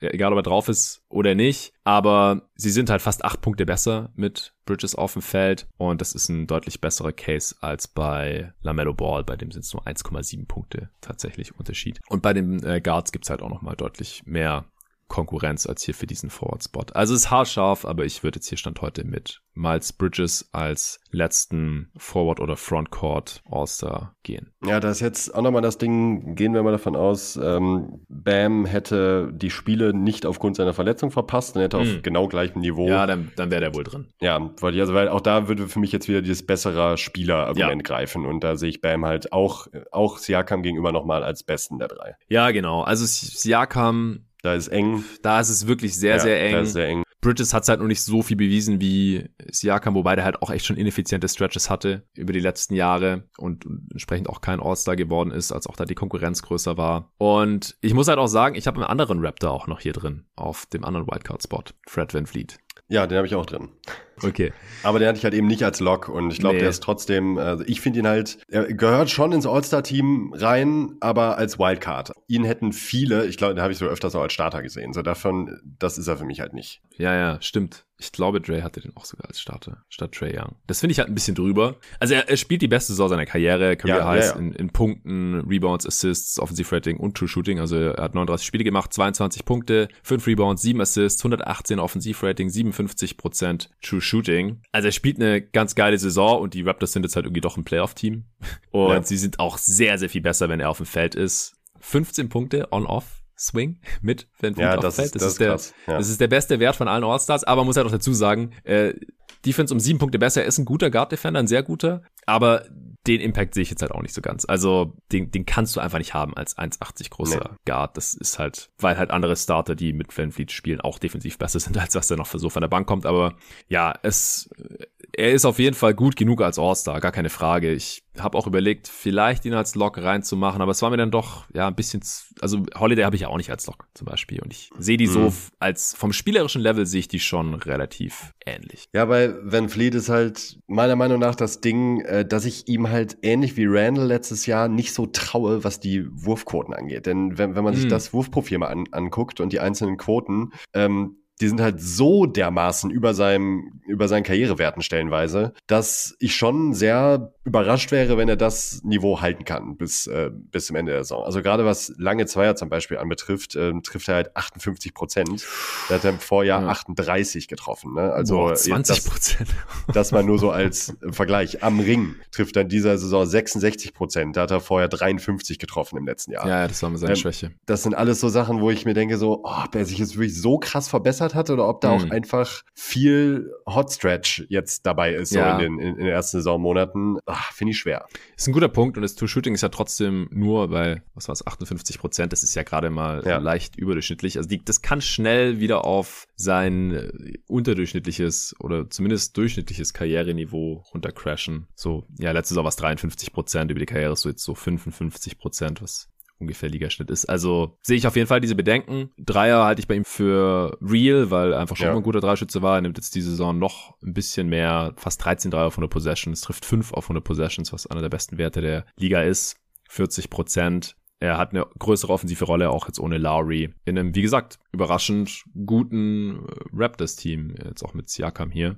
egal ob er drauf ist oder nicht. Aber sie sind halt fast acht Punkte besser mit Bridges auf dem Feld und das ist ein deutlich besserer Case als bei LaMelo Ball, bei dem sind es nur 1,7 Punkte tatsächlich Unterschied. Und bei den äh, Guards gibt's halt auch nochmal deutlich mehr Konkurrenz als hier für diesen Forward-Spot. Also es ist haarscharf, aber ich würde jetzt hier Stand heute mit Miles Bridges als letzten Forward- oder Frontcourt All-Star gehen. Ja, da ist jetzt auch nochmal das Ding, gehen wir mal davon aus, ähm, Bam hätte die Spiele nicht aufgrund seiner Verletzung verpasst und hätte auf hm. genau gleichem Niveau. Ja, dann, dann wäre der wohl drin. Ja, weil, also, weil auch da würde für mich jetzt wieder dieses bessere Spieler-Argument ja. greifen und da sehe ich Bam halt auch, auch Siakam gegenüber nochmal als besten der drei. Ja, genau. Also Siakam da ist eng. Da ist es wirklich sehr, ja, sehr eng. Da ist sehr eng. Bridges hat halt noch nicht so viel bewiesen wie Siakam, wobei der halt auch echt schon ineffiziente Stretches hatte über die letzten Jahre und, entsprechend auch kein All-Star geworden ist, als auch da die Konkurrenz größer war. Und ich muss halt auch sagen, ich habe einen anderen Raptor auch noch hier drin, auf dem anderen Wildcard-Spot, Fred Van Fleet. Ja, den habe ich auch drin. Okay. Aber den hatte ich halt eben nicht als Lock und ich glaube, nee. der ist trotzdem, also ich finde ihn halt, er gehört schon ins All-Star-Team rein, aber als Wildcard. Ihn hätten viele, ich glaube, den habe ich so öfters auch als Starter gesehen. So davon, das ist er für mich halt nicht. Ja, ja, stimmt. Ich glaube, Dre hatte den auch sogar als Starter, statt Trey Young. Das finde ich halt ein bisschen drüber. Also er, er spielt die beste Saison seiner Karriere, Career ja, Highs ja, ja. In, in Punkten, Rebounds, Assists, Offensive Rating und True Shooting. Also er hat 39 Spiele gemacht, 22 Punkte, 5 Rebounds, 7 Assists, 118 Offensive Rating, 57% True Shooting. Also er spielt eine ganz geile Saison und die Raptors sind jetzt halt irgendwie doch ein Playoff-Team. Und sie sind auch sehr, sehr viel besser, wenn er auf dem Feld ist. 15 Punkte on-off Swing mit Van Vliet ja, das, Feld. Das, das, ist der, ja. das ist der beste Wert von allen All-Stars, aber man muss halt auch dazu sagen, äh, Defense um sieben Punkte besser. Er ist ein guter Guard-Defender, ein sehr guter, aber den Impact sehe ich jetzt halt auch nicht so ganz. Also den, den kannst du einfach nicht haben als 1,80 großer nee. Guard. Das ist halt, weil halt andere Starter, die mit Van Vliet spielen, auch defensiv besser sind, als was der noch für so von der Bank kommt. Aber ja, es, er ist auf jeden Fall gut genug als All-Star, gar keine Frage. Ich habe auch überlegt, vielleicht ihn als Lock reinzumachen, aber es war mir dann doch ja ein bisschen, also Holiday habe ich ja auch nicht als Lock zum Beispiel und ich sehe die mhm. so als vom spielerischen Level sehe ich die schon relativ ähnlich. Ja, bei Van Fleet ist halt meiner Meinung nach das Ding, äh, dass ich ihm halt ähnlich wie Randall letztes Jahr nicht so traue, was die Wurfquoten angeht. Denn wenn, wenn man mhm. sich das Wurfprofil mal an, anguckt und die einzelnen Quoten, ähm, die sind halt so dermaßen über seinem, über seinen Karrierewerten stellenweise, dass ich schon sehr überrascht wäre, wenn er das Niveau halten kann bis, äh, bis zum Ende der Saison. Also gerade was lange Zweier zum Beispiel anbetrifft, äh, trifft er halt 58 Prozent. Der hat er im Vorjahr ja. 38 getroffen. Ne? Also Boah, 20 Prozent. Das, das mal nur so als Vergleich. Am Ring trifft er in dieser Saison 66 Prozent. Da hat er vorher 53 getroffen im letzten Jahr. Ja, das war mal seine ähm, Schwäche. Das sind alles so Sachen, wo ich mir denke so, oh, ob er sich jetzt wirklich so krass verbessert verbessert hat oder ob da mhm. auch hm. einfach viel Hot Stretch jetzt dabei ist, ja. so in den, in, in den ersten Saisonmonaten. Finde ich schwer. Ist ein guter Punkt und das Two-Shooting ist ja trotzdem nur bei, was war es, 58 Prozent. Das ist ja gerade mal ja. leicht überdurchschnittlich. Also die, das kann schnell wieder auf sein äh, unterdurchschnittliches oder zumindest durchschnittliches Karriereniveau runtercrashen. So, ja, letztes Jahr war es 53 Prozent, über die Karriere ist so jetzt so 55 Prozent, was ungefähr Ligaschnitt ist. Also sehe ich auf jeden Fall diese Bedenken. Dreier halte ich bei ihm für real, weil er einfach schon ja. ein guter Dreischütze war. Er nimmt jetzt die Saison noch ein bisschen mehr, fast 13 Dreier auf 100 Possessions, trifft 5 auf 100 Possessions, was einer der besten Werte der Liga ist. 40 Prozent. er hat eine größere offensive Rolle, auch jetzt ohne Lowry. In einem, wie gesagt, überraschend guten äh, Raptors-Team, jetzt auch mit Siakam hier.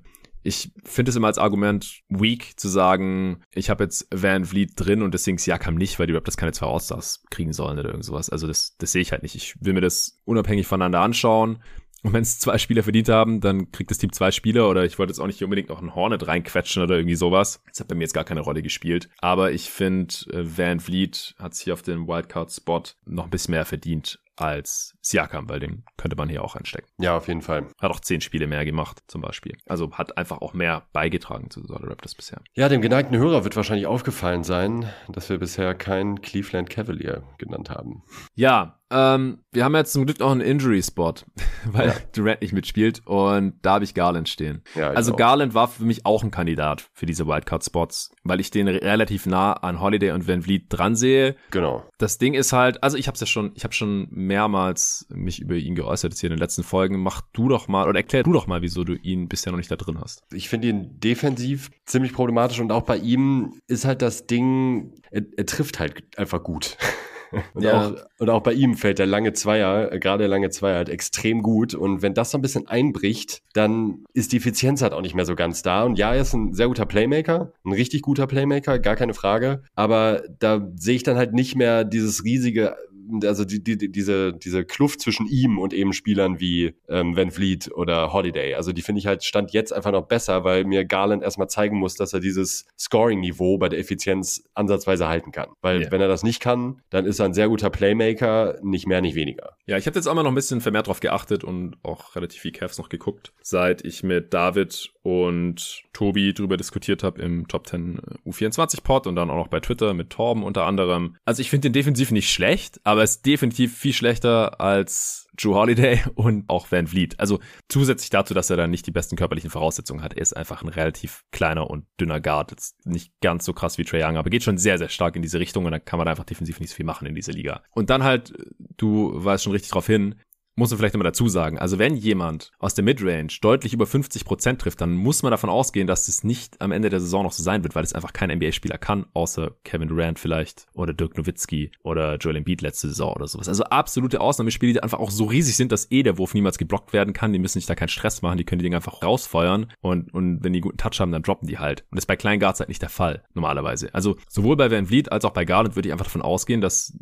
Ich finde es immer als Argument weak zu sagen, ich habe jetzt Van Vliet drin und deswegen Siakam nicht, weil die Raptors keine zwei All-Stars kriegen sollen oder irgend sowas. Also das, das sehe ich halt nicht. Ich will mir das unabhängig voneinander anschauen. Und wenn es zwei Spieler verdient haben, dann kriegt das Team zwei Spieler oder ich wollte jetzt auch nicht unbedingt noch einen Hornet reinquetschen oder irgendwie sowas. Das hat bei mir jetzt gar keine Rolle gespielt. Aber ich finde, äh, Van Vliet hat sich auf den Wildcard-Spot noch ein bisschen mehr verdient als Siakam, weil den könnte man hier auch einstecken. Ja, auf jeden Fall. Hat auch zehn Spiele mehr gemacht, zum Beispiel. Also hat einfach auch mehr beigetragen zu Solid Raptors bisher. Ja, dem geneigten Hörer wird wahrscheinlich aufgefallen sein, dass wir bisher keinen Cleveland Cavalier genannt haben. Ja, ähm, wir haben jetzt zum Glück auch einen Injury-Spot, weil ja. Durant nicht mitspielt und da habe ich Garland stehen. Ja, also auch. Garland war für mich auch ein Kandidat für diese Wildcard-Spots, weil ich den relativ nah an Holiday und Van Vliet dran sehe. Genau. Das Ding ist halt, also ich habe es ja schon, ich habe schon mehrmals mich über ihn geäußert jetzt hier in den letzten Folgen. Mach du doch mal oder erklär du doch mal, wieso du ihn bisher noch nicht da drin hast. Ich finde ihn defensiv ziemlich problematisch und auch bei ihm ist halt das Ding, er, er trifft halt einfach gut. Und, ja. auch, und auch bei ihm fällt der lange Zweier, äh, gerade der lange Zweier halt extrem gut. Und wenn das so ein bisschen einbricht, dann ist die Effizienz halt auch nicht mehr so ganz da. Und ja, er ist ein sehr guter Playmaker, ein richtig guter Playmaker, gar keine Frage. Aber da sehe ich dann halt nicht mehr dieses riesige also die, die, diese, diese Kluft zwischen ihm und eben Spielern wie ähm, Van Vliet oder Holiday. Also die finde ich halt stand jetzt einfach noch besser, weil mir Garland erstmal zeigen muss, dass er dieses Scoring-Niveau bei der Effizienz ansatzweise halten kann. Weil yeah. wenn er das nicht kann, dann ist er ein sehr guter Playmaker, nicht mehr, nicht weniger. Ja, ich habe jetzt auch mal noch ein bisschen vermehrt drauf geachtet und auch relativ viel Cavs noch geguckt, seit ich mit David und Tobi drüber diskutiert habe im Top 10 U24 Pod und dann auch noch bei Twitter mit Torben unter anderem. Also ich finde den defensiv nicht schlecht, aber ist definitiv viel schlechter als Drew Holiday und auch Van Vliet. Also zusätzlich dazu, dass er dann nicht die besten körperlichen Voraussetzungen hat. Er ist einfach ein relativ kleiner und dünner Guard. Jetzt nicht ganz so krass wie Trae Young, aber geht schon sehr, sehr stark in diese Richtung und dann kann man einfach defensiv nicht so viel machen in dieser Liga. Und dann halt, du weißt schon richtig drauf hin, muss man vielleicht immer dazu sagen. Also wenn jemand aus der Midrange deutlich über 50 Prozent trifft, dann muss man davon ausgehen, dass es nicht am Ende der Saison noch so sein wird, weil es einfach kein NBA-Spieler kann, außer Kevin Durant vielleicht oder Dirk Nowitzki oder Joel Embiid letzte Saison oder sowas. Also absolute Ausnahmespiele, die einfach auch so riesig sind, dass eh der Wurf niemals geblockt werden kann. Die müssen sich da keinen Stress machen, die können die Dinge einfach rausfeuern und, und wenn die guten Touch haben, dann droppen die halt. Und das ist bei kleinen Guards halt nicht der Fall, normalerweise. Also sowohl bei Van Vliet als auch bei Garland würde ich einfach davon ausgehen, dass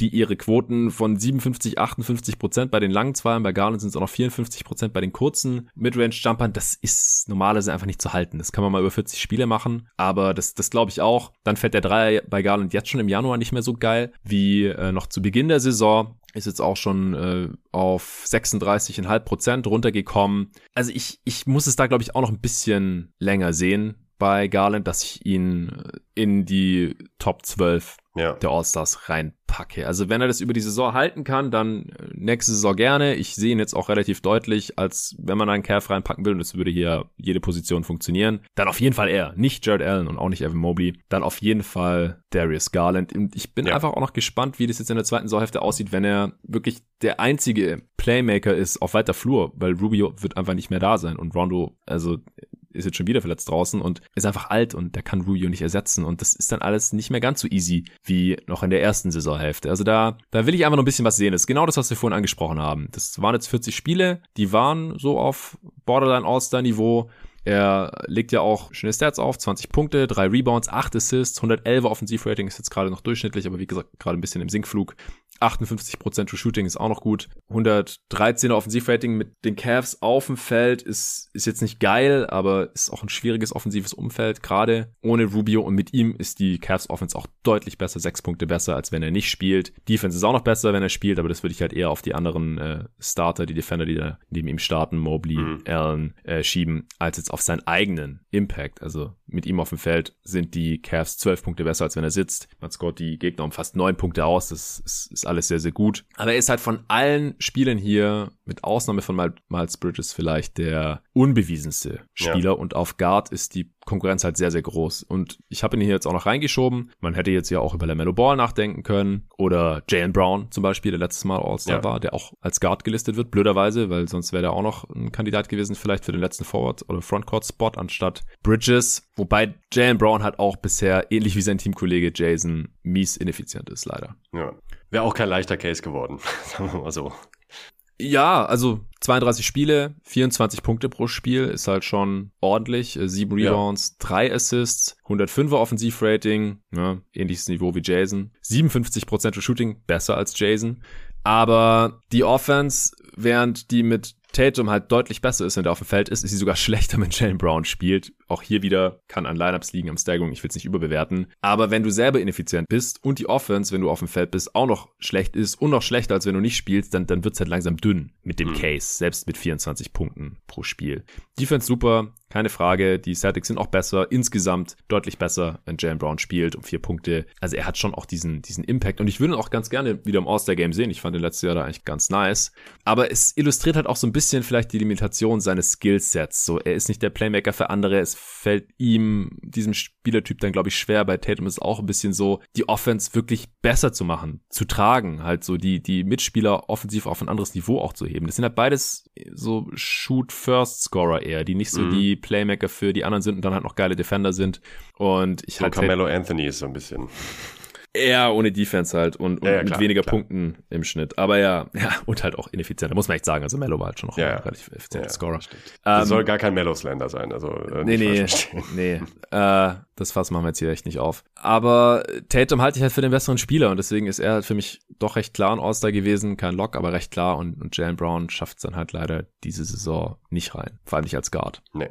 die ihre Quoten von 57, 58 Prozent bei den langen Zweiern, bei Garland sind es auch noch 54 Prozent bei den kurzen Midrange-Jumpern. Das ist normalerweise einfach nicht zu halten. Das kann man mal über 40 Spiele machen, aber das, das glaube ich auch. Dann fällt der Dreier bei Garland jetzt schon im Januar nicht mehr so geil wie äh, noch zu Beginn der Saison ist jetzt auch schon äh, auf 36,5 Prozent runtergekommen. Also ich, ich muss es da, glaube ich, auch noch ein bisschen länger sehen bei Garland, dass ich ihn äh, in die Top 12 ja. der All-Stars reinpacke. Also wenn er das über die Saison halten kann, dann äh, nächste Saison gerne. Ich sehe ihn jetzt auch relativ deutlich, als wenn man einen Calf reinpacken will, und das würde hier jede Position funktionieren, dann auf jeden Fall er. Nicht Jared Allen und auch nicht Evan Mobley. Dann auf jeden Fall Darius Garland. Und ich bin ja. einfach auch noch gespannt, wie das jetzt in der zweiten Saisonhälfte aussieht, wenn er wirklich der einzige Playmaker ist auf weiter Flur, weil Rubio wird einfach nicht mehr da sein und Rondo, also ist jetzt schon wieder verletzt draußen und ist einfach alt und der kann Rubio nicht ersetzen und das ist dann alles nicht mehr ganz so easy wie noch in der ersten Saisonhälfte. Also da, da will ich einfach noch ein bisschen was sehen. Das ist genau das, was wir vorhin angesprochen haben. Das waren jetzt 40 Spiele, die waren so auf Borderline All-Star Niveau. Er legt ja auch schöne Stats auf, 20 Punkte, 3 Rebounds, 8 Assists, 111 Offensivrating ist jetzt gerade noch durchschnittlich, aber wie gesagt, gerade ein bisschen im Sinkflug. 58% True Shooting ist auch noch gut. 113er Offensivrating mit den Cavs auf dem Feld ist, ist jetzt nicht geil, aber ist auch ein schwieriges offensives Umfeld, gerade ohne Rubio und mit ihm ist die Cavs Offense auch deutlich besser, sechs Punkte besser, als wenn er nicht spielt. Defense ist auch noch besser, wenn er spielt, aber das würde ich halt eher auf die anderen äh, Starter, die Defender, die da neben ihm starten, Mobley, mhm. Allen, äh, schieben, als jetzt auf seinen eigenen Impact. Also mit ihm auf dem Feld sind die Cavs zwölf Punkte besser, als wenn er sitzt. Man scoret die Gegner um fast neun Punkte aus. Das ist, ist alles sehr, sehr gut. Aber er ist halt von allen Spielen hier, mit Ausnahme von Miles Bridges, vielleicht der unbewiesenste Spieler. Ja. Und auf Guard ist die Konkurrenz halt sehr, sehr groß. Und ich habe ihn hier jetzt auch noch reingeschoben. Man hätte jetzt ja auch über LaMelo Ball nachdenken können. Oder Jalen Brown zum Beispiel, der letztes Mal All-Star ja. war, der auch als Guard gelistet wird, blöderweise, weil sonst wäre der auch noch ein Kandidat gewesen, vielleicht für den letzten Forward- oder Frontcourt-Spot anstatt Bridges. Wobei Jalen Brown halt auch bisher, ähnlich wie sein Teamkollege Jason, mies ineffizient ist, leider. Ja. Wäre auch kein leichter Case geworden, sagen wir mal so. Ja, also 32 Spiele, 24 Punkte pro Spiel ist halt schon ordentlich. Äh, sieben Rebounds, ja. drei Assists, 105er Offensivrating, ja, ähnliches Niveau wie Jason. 57% Shooting, besser als Jason. Aber die Offense, während die mit Tatum halt deutlich besser ist, wenn der auf dem Feld ist, ist sie sogar schlechter, wenn Jalen Brown spielt. Auch hier wieder kann an Lineups liegen, am Staggerung, ich will es nicht überbewerten. Aber wenn du selber ineffizient bist und die Offense, wenn du auf dem Feld bist, auch noch schlecht ist und noch schlechter, als wenn du nicht spielst, dann, dann wird's halt langsam dünn mit dem mhm. Case, selbst mit 24 Punkten pro Spiel. Defense super, keine Frage. Die Celtics sind auch besser, insgesamt deutlich besser, wenn Jalen Brown spielt um vier Punkte. Also er hat schon auch diesen, diesen Impact und ich würde ihn auch ganz gerne wieder im All-Star-Game sehen. Ich fand den letztes Jahr da eigentlich ganz nice. Aber es illustriert halt auch so ein bisschen vielleicht die Limitation seines Skillsets. So, er ist nicht der Playmaker für andere. Es fällt ihm, diesem Spielertyp dann, glaube ich, schwer. Bei Tatum ist es auch ein bisschen so, die Offense wirklich besser zu machen, zu tragen, halt so die, die Mitspieler offensiv auf ein anderes Niveau auch zu heben. Das sind halt beides so Shoot-First-Scorer eher, die nicht so mhm. die Playmaker für die anderen sind und dann halt noch geile Defender sind. Und ich so halt. Carmelo Anthony ist so ein bisschen. Eher ohne Defense halt und, und ja, ja, mit weniger klar. Punkten im Schnitt. Aber ja, ja, und halt auch ineffizient. Da muss man echt sagen. Also Mello war halt schon noch ja, ein relativ effizienter Scorer. Ähm, soll gar kein Mellow-Slender sein. Also, äh, nee, nee, nee. Äh, das Fass machen wir jetzt hier echt nicht auf. Aber Tatum halte ich halt für den besseren Spieler und deswegen ist er halt für mich doch recht klar ein All-Star gewesen. Kein Lock, aber recht klar. Und, und Jalen Brown schafft es dann halt leider diese Saison nicht rein. Vor allem nicht als Guard. Nee.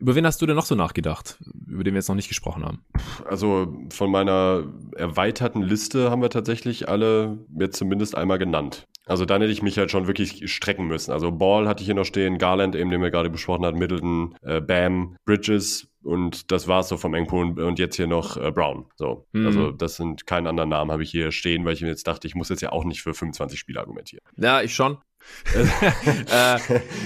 Über wen hast du denn noch so nachgedacht, über den wir jetzt noch nicht gesprochen haben? Also von meiner erweiterten Liste haben wir tatsächlich alle jetzt zumindest einmal genannt. Also dann hätte ich mich halt schon wirklich strecken müssen. Also Ball hatte ich hier noch stehen, Garland, eben den wir gerade besprochen hatten, Middleton, äh, Bam, Bridges und das war's so vom Enko und jetzt hier noch äh, Brown. So, mhm. also das sind keinen anderen Namen habe ich hier stehen, weil ich mir jetzt dachte, ich muss jetzt ja auch nicht für 25 Spiele argumentieren. Ja, ich schon. äh,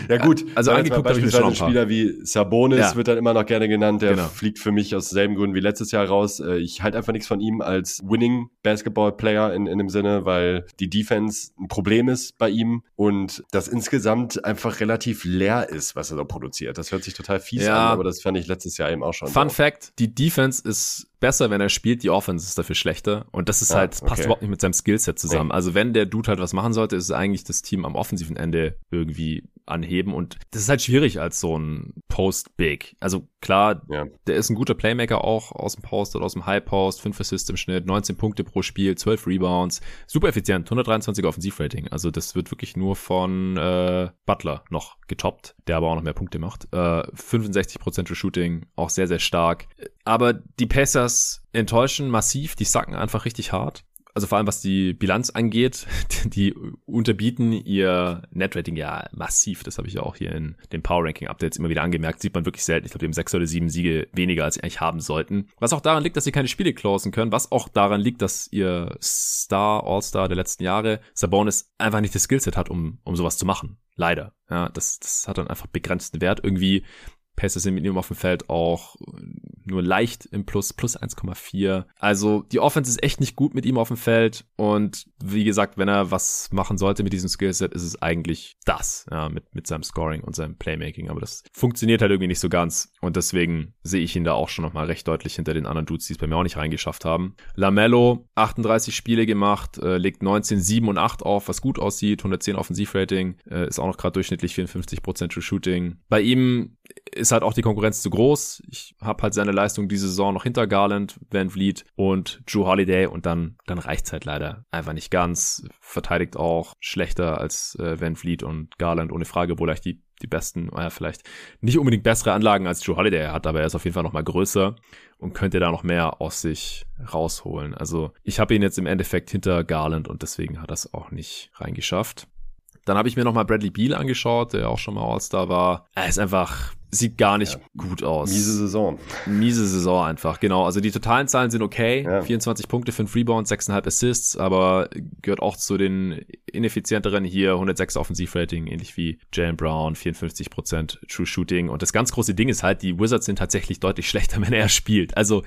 ja gut, also angeguckt beispielsweise ein Spieler wie Sabonis ja. wird dann immer noch gerne genannt. Der genau. fliegt für mich aus selben Gründen wie letztes Jahr raus. Äh, ich halte einfach nichts von ihm als Winning Basketball Player in, in dem Sinne, weil die Defense ein Problem ist bei ihm und das insgesamt einfach relativ leer ist, was er da produziert. Das hört sich total fies ja. an, aber das fand ich letztes Jahr eben auch schon. Fun so. Fact: Die Defense ist besser, wenn er spielt, die Offense ist dafür schlechter. Und das ist ja, halt, das passt okay. überhaupt nicht mit seinem Skillset zusammen. Nee. Also wenn der Dude halt was machen sollte, ist es eigentlich das Team am offensiven Ende irgendwie anheben. Und das ist halt schwierig als so ein Post-Big. Also klar, ja. der ist ein guter Playmaker auch aus dem Post oder aus dem High Post, 5 Assists im Schnitt, 19 Punkte pro Spiel, 12 Rebounds. Super effizient, 123 Offensivrating. Also das wird wirklich nur von äh, Butler noch getoppt, der aber auch noch mehr Punkte macht. Äh, 65% Shooting, auch sehr, sehr stark. Aber die Pacers enttäuschen massiv, die sacken einfach richtig hart also vor allem was die Bilanz angeht, die unterbieten ihr Netrating ja massiv. Das habe ich ja auch hier in den Power Ranking Updates immer wieder angemerkt. Sieht man wirklich selten. Ich glaube, die haben sechs oder sieben Siege weniger, als sie eigentlich haben sollten. Was auch daran liegt, dass sie keine Spiele closen können. Was auch daran liegt, dass ihr Star, All-Star der letzten Jahre, Sabonis, einfach nicht das Skillset hat, um, um sowas zu machen. Leider. Ja, das, das hat dann einfach begrenzten Wert. Irgendwie Pässe sind mit ihm auf dem Feld auch nur leicht im Plus, plus 1,4. Also die Offense ist echt nicht gut mit ihm auf dem Feld. Und wie gesagt, wenn er was machen sollte mit diesem Skillset, ist es eigentlich das, ja, mit, mit seinem Scoring und seinem Playmaking. Aber das funktioniert halt irgendwie nicht so ganz. Und deswegen sehe ich ihn da auch schon nochmal recht deutlich hinter den anderen Dudes, die es bei mir auch nicht reingeschafft haben. Lamello, 38 Spiele gemacht, äh, legt 19, 7 und 8 auf, was gut aussieht. 110 Offensivrating, äh, ist auch noch gerade durchschnittlich 54% True Shooting. Bei ihm ist halt auch die Konkurrenz zu groß. Ich habe halt seine Leistung diese Saison noch hinter Garland, Van Vliet und Drew Holiday und dann, dann reicht's halt leider einfach nicht ganz. Verteidigt auch schlechter als äh, Van Vliet und Garland, ohne Frage, obwohl er die die besten, ja, vielleicht nicht unbedingt bessere Anlagen als Drew Holiday hat, aber er ist auf jeden Fall noch mal größer und könnte da noch mehr aus sich rausholen. Also ich habe ihn jetzt im Endeffekt hinter Garland und deswegen hat er es auch nicht reingeschafft. Dann habe ich mir noch mal Bradley Beal angeschaut, der auch schon mal All-Star war. Er ist einfach sieht gar nicht ja. gut aus. Miese Saison. Miese Saison einfach, genau. Also die totalen Zahlen sind okay. Ja. 24 Punkte, 5 Rebounds, 6,5 Assists, aber gehört auch zu den ineffizienteren hier. 106 Offensivrating, ähnlich wie Jalen Brown, 54% True Shooting. Und das ganz große Ding ist halt, die Wizards sind tatsächlich deutlich schlechter, wenn er spielt. Also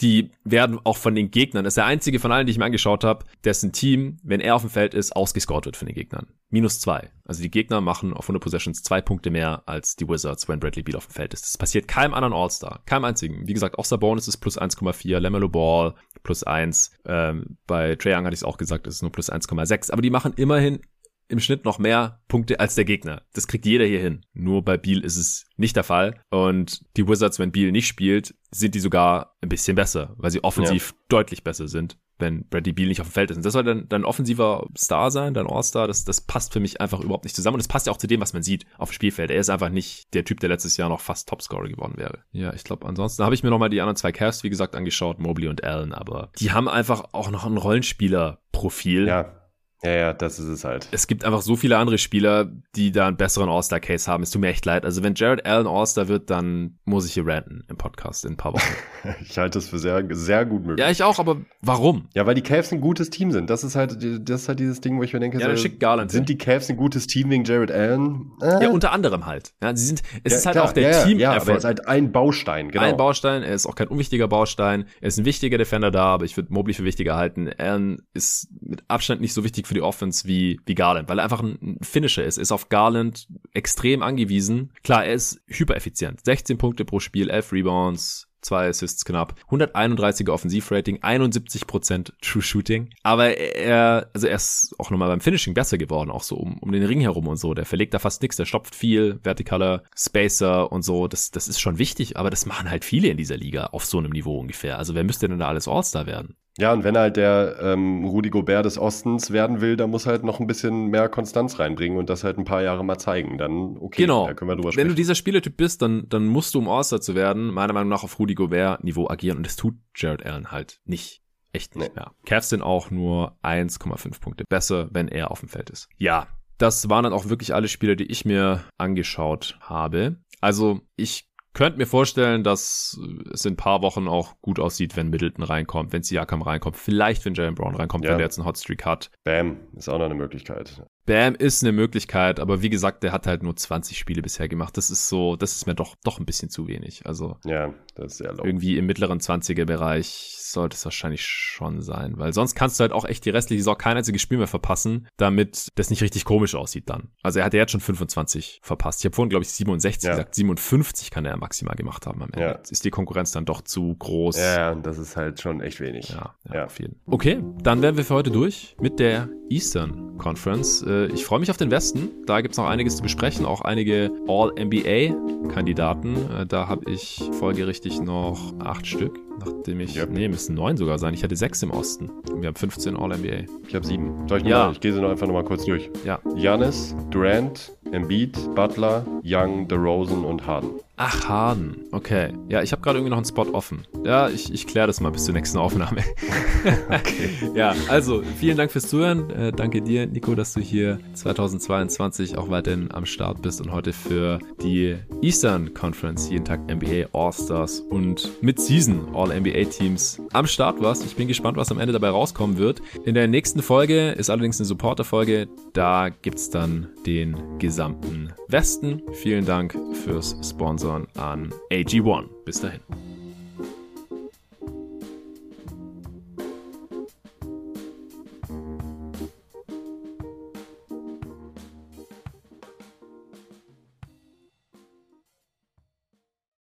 die werden auch von den Gegnern, das ist der einzige von allen, die ich mir angeschaut habe, dessen Team, wenn er auf dem Feld ist, ausgescored wird von den Gegnern. Minus zwei. Also die Gegner machen auf 100 Possessions zwei Punkte mehr als die Wizards, wenn Bradley Beal auf dem Feld ist. Das passiert keinem anderen All-Star. Keinem einzigen. Wie gesagt, auch Sabonis ist plus 1,4, Lamello Ball plus eins. Ähm, bei Trae Young hatte ich es auch gesagt, es ist nur plus 1,6. Aber die machen immerhin im Schnitt noch mehr Punkte als der Gegner. Das kriegt jeder hier hin. Nur bei Beal ist es nicht der Fall. Und die Wizards, wenn Beal nicht spielt, sind die sogar ein bisschen besser, weil sie offensiv ja. deutlich besser sind, wenn Bradley Beal nicht auf dem Feld ist. Und das soll dann dein offensiver Star sein, dein All-Star. Das, das passt für mich einfach überhaupt nicht zusammen. Und das passt ja auch zu dem, was man sieht auf dem Spielfeld. Er ist einfach nicht der Typ, der letztes Jahr noch fast Topscorer geworden wäre. Ja, ich glaube, ansonsten habe ich mir nochmal die anderen zwei Cavs, wie gesagt, angeschaut, Mobley und Allen. Aber die haben einfach auch noch ein Rollenspieler-Profil. Ja ja, ja, das ist es halt. Es gibt einfach so viele andere Spieler, die da einen besseren All-Star-Case haben. Es tut mir echt leid. Also wenn Jared Allen All-Star wird, dann muss ich hier ranten im Podcast in ein paar Wochen. ich halte das für sehr, sehr gut möglich. Ja, ich auch, aber warum? Ja, weil die Cavs ein gutes Team sind. Das ist halt, das ist halt dieses Ding, wo ich mir denke, ja, dann schickt Garland sind die Cavs ein gutes Team wegen Jared Allen? Äh? Ja, unter anderem halt. Ja, sie sind, es ja, ist halt klar, auch der ja, Team. Ja, aber er ist halt ein Baustein, genau. Ein Baustein, er ist auch kein unwichtiger Baustein. Er ist ein wichtiger Defender da, aber ich würde Mobley für wichtiger halten. Allen ist mit Abstand nicht so wichtig für die Offense wie wie, Garland, weil er einfach ein Finisher ist, ist auf Garland extrem angewiesen. Klar, er ist hypereffizient. 16 Punkte pro Spiel, 11 Rebounds, zwei Assists knapp, 131er Offensivrating, 71% True Shooting. Aber er, also er ist auch nochmal beim Finishing besser geworden, auch so um, um den Ring herum und so. Der verlegt da fast nichts, der stopft viel, vertikaler Spacer und so. Das, das ist schon wichtig, aber das machen halt viele in dieser Liga auf so einem Niveau ungefähr. Also wer müsste denn da alles All-Star werden? Ja, und wenn halt der ähm, Rudi Gobert des Ostens werden will, dann muss halt noch ein bisschen mehr Konstanz reinbringen und das halt ein paar Jahre mal zeigen. Dann, okay, genau. da können wir drüber sprechen. Wenn du dieser Spielertyp bist, dann, dann musst du, um All-Star zu werden, meiner Meinung nach auf Rudi Gobert-Niveau agieren und das tut Jared Allen halt nicht. Echt nicht nee. mehr. Cavs sind auch nur 1,5 Punkte besser, wenn er auf dem Feld ist. Ja, das waren dann auch wirklich alle Spieler, die ich mir angeschaut habe. Also ich könnte mir vorstellen, dass es in ein paar Wochen auch gut aussieht, wenn Middleton reinkommt, wenn Siakam reinkommt, vielleicht wenn Jalen Brown reinkommt, ja. wenn der jetzt einen Hotstreak hat. Bam, ist auch noch eine Möglichkeit. Bam ist eine Möglichkeit, aber wie gesagt, der hat halt nur 20 Spiele bisher gemacht. Das ist so, das ist mir doch, doch ein bisschen zu wenig. Also. Ja, das ist sehr low. Irgendwie im mittleren 20er Bereich sollte es wahrscheinlich schon sein, weil sonst kannst du halt auch echt die restliche Saison kein einziges Spiel mehr verpassen, damit das nicht richtig komisch aussieht dann. Also er hat ja jetzt schon 25 verpasst. Ich habe vorhin, glaube ich, 67 ja. gesagt. 57 kann er maximal gemacht haben am Ende. Ja. Ist die Konkurrenz dann doch zu groß. Ja, das ist halt schon echt wenig. Ja, ja, ja. auf jeden. Okay, dann wären wir für heute durch mit der Eastern Conference. Äh, ich freue mich auf den Westen. Da gibt es noch einiges zu besprechen, auch einige All-NBA-Kandidaten. Äh, da habe ich folgerichtig noch acht Stück. Nachdem ich. Ja. Nee, müssen neun sogar sein. Ich hatte sechs im Osten. Und wir haben 15 All-NBA. Ich habe sieben. Soll ich ja. Mal, ich gehe sie noch einfach nochmal kurz durch. Ja. Janis, Durant, Embiid, Butler, Young, DeRozan und Harden. Ach, Harden. Okay. Ja, ich habe gerade irgendwie noch einen Spot offen. Ja, ich, ich kläre das mal bis zur nächsten Aufnahme. okay. Ja, also vielen Dank fürs Zuhören. Äh, danke dir, Nico, dass du hier 2022 auch weiterhin am Start bist und heute für die Eastern Conference jeden Tag NBA All-Stars und Mid-Season All-NBA-Teams am Start warst. Ich bin gespannt, was am Ende dabei rauskommen wird. In der nächsten Folge ist allerdings eine Supporter-Folge. Da gibt es dann den gesamten Westen. Vielen Dank fürs Sponsor an AG1. Bis dahin.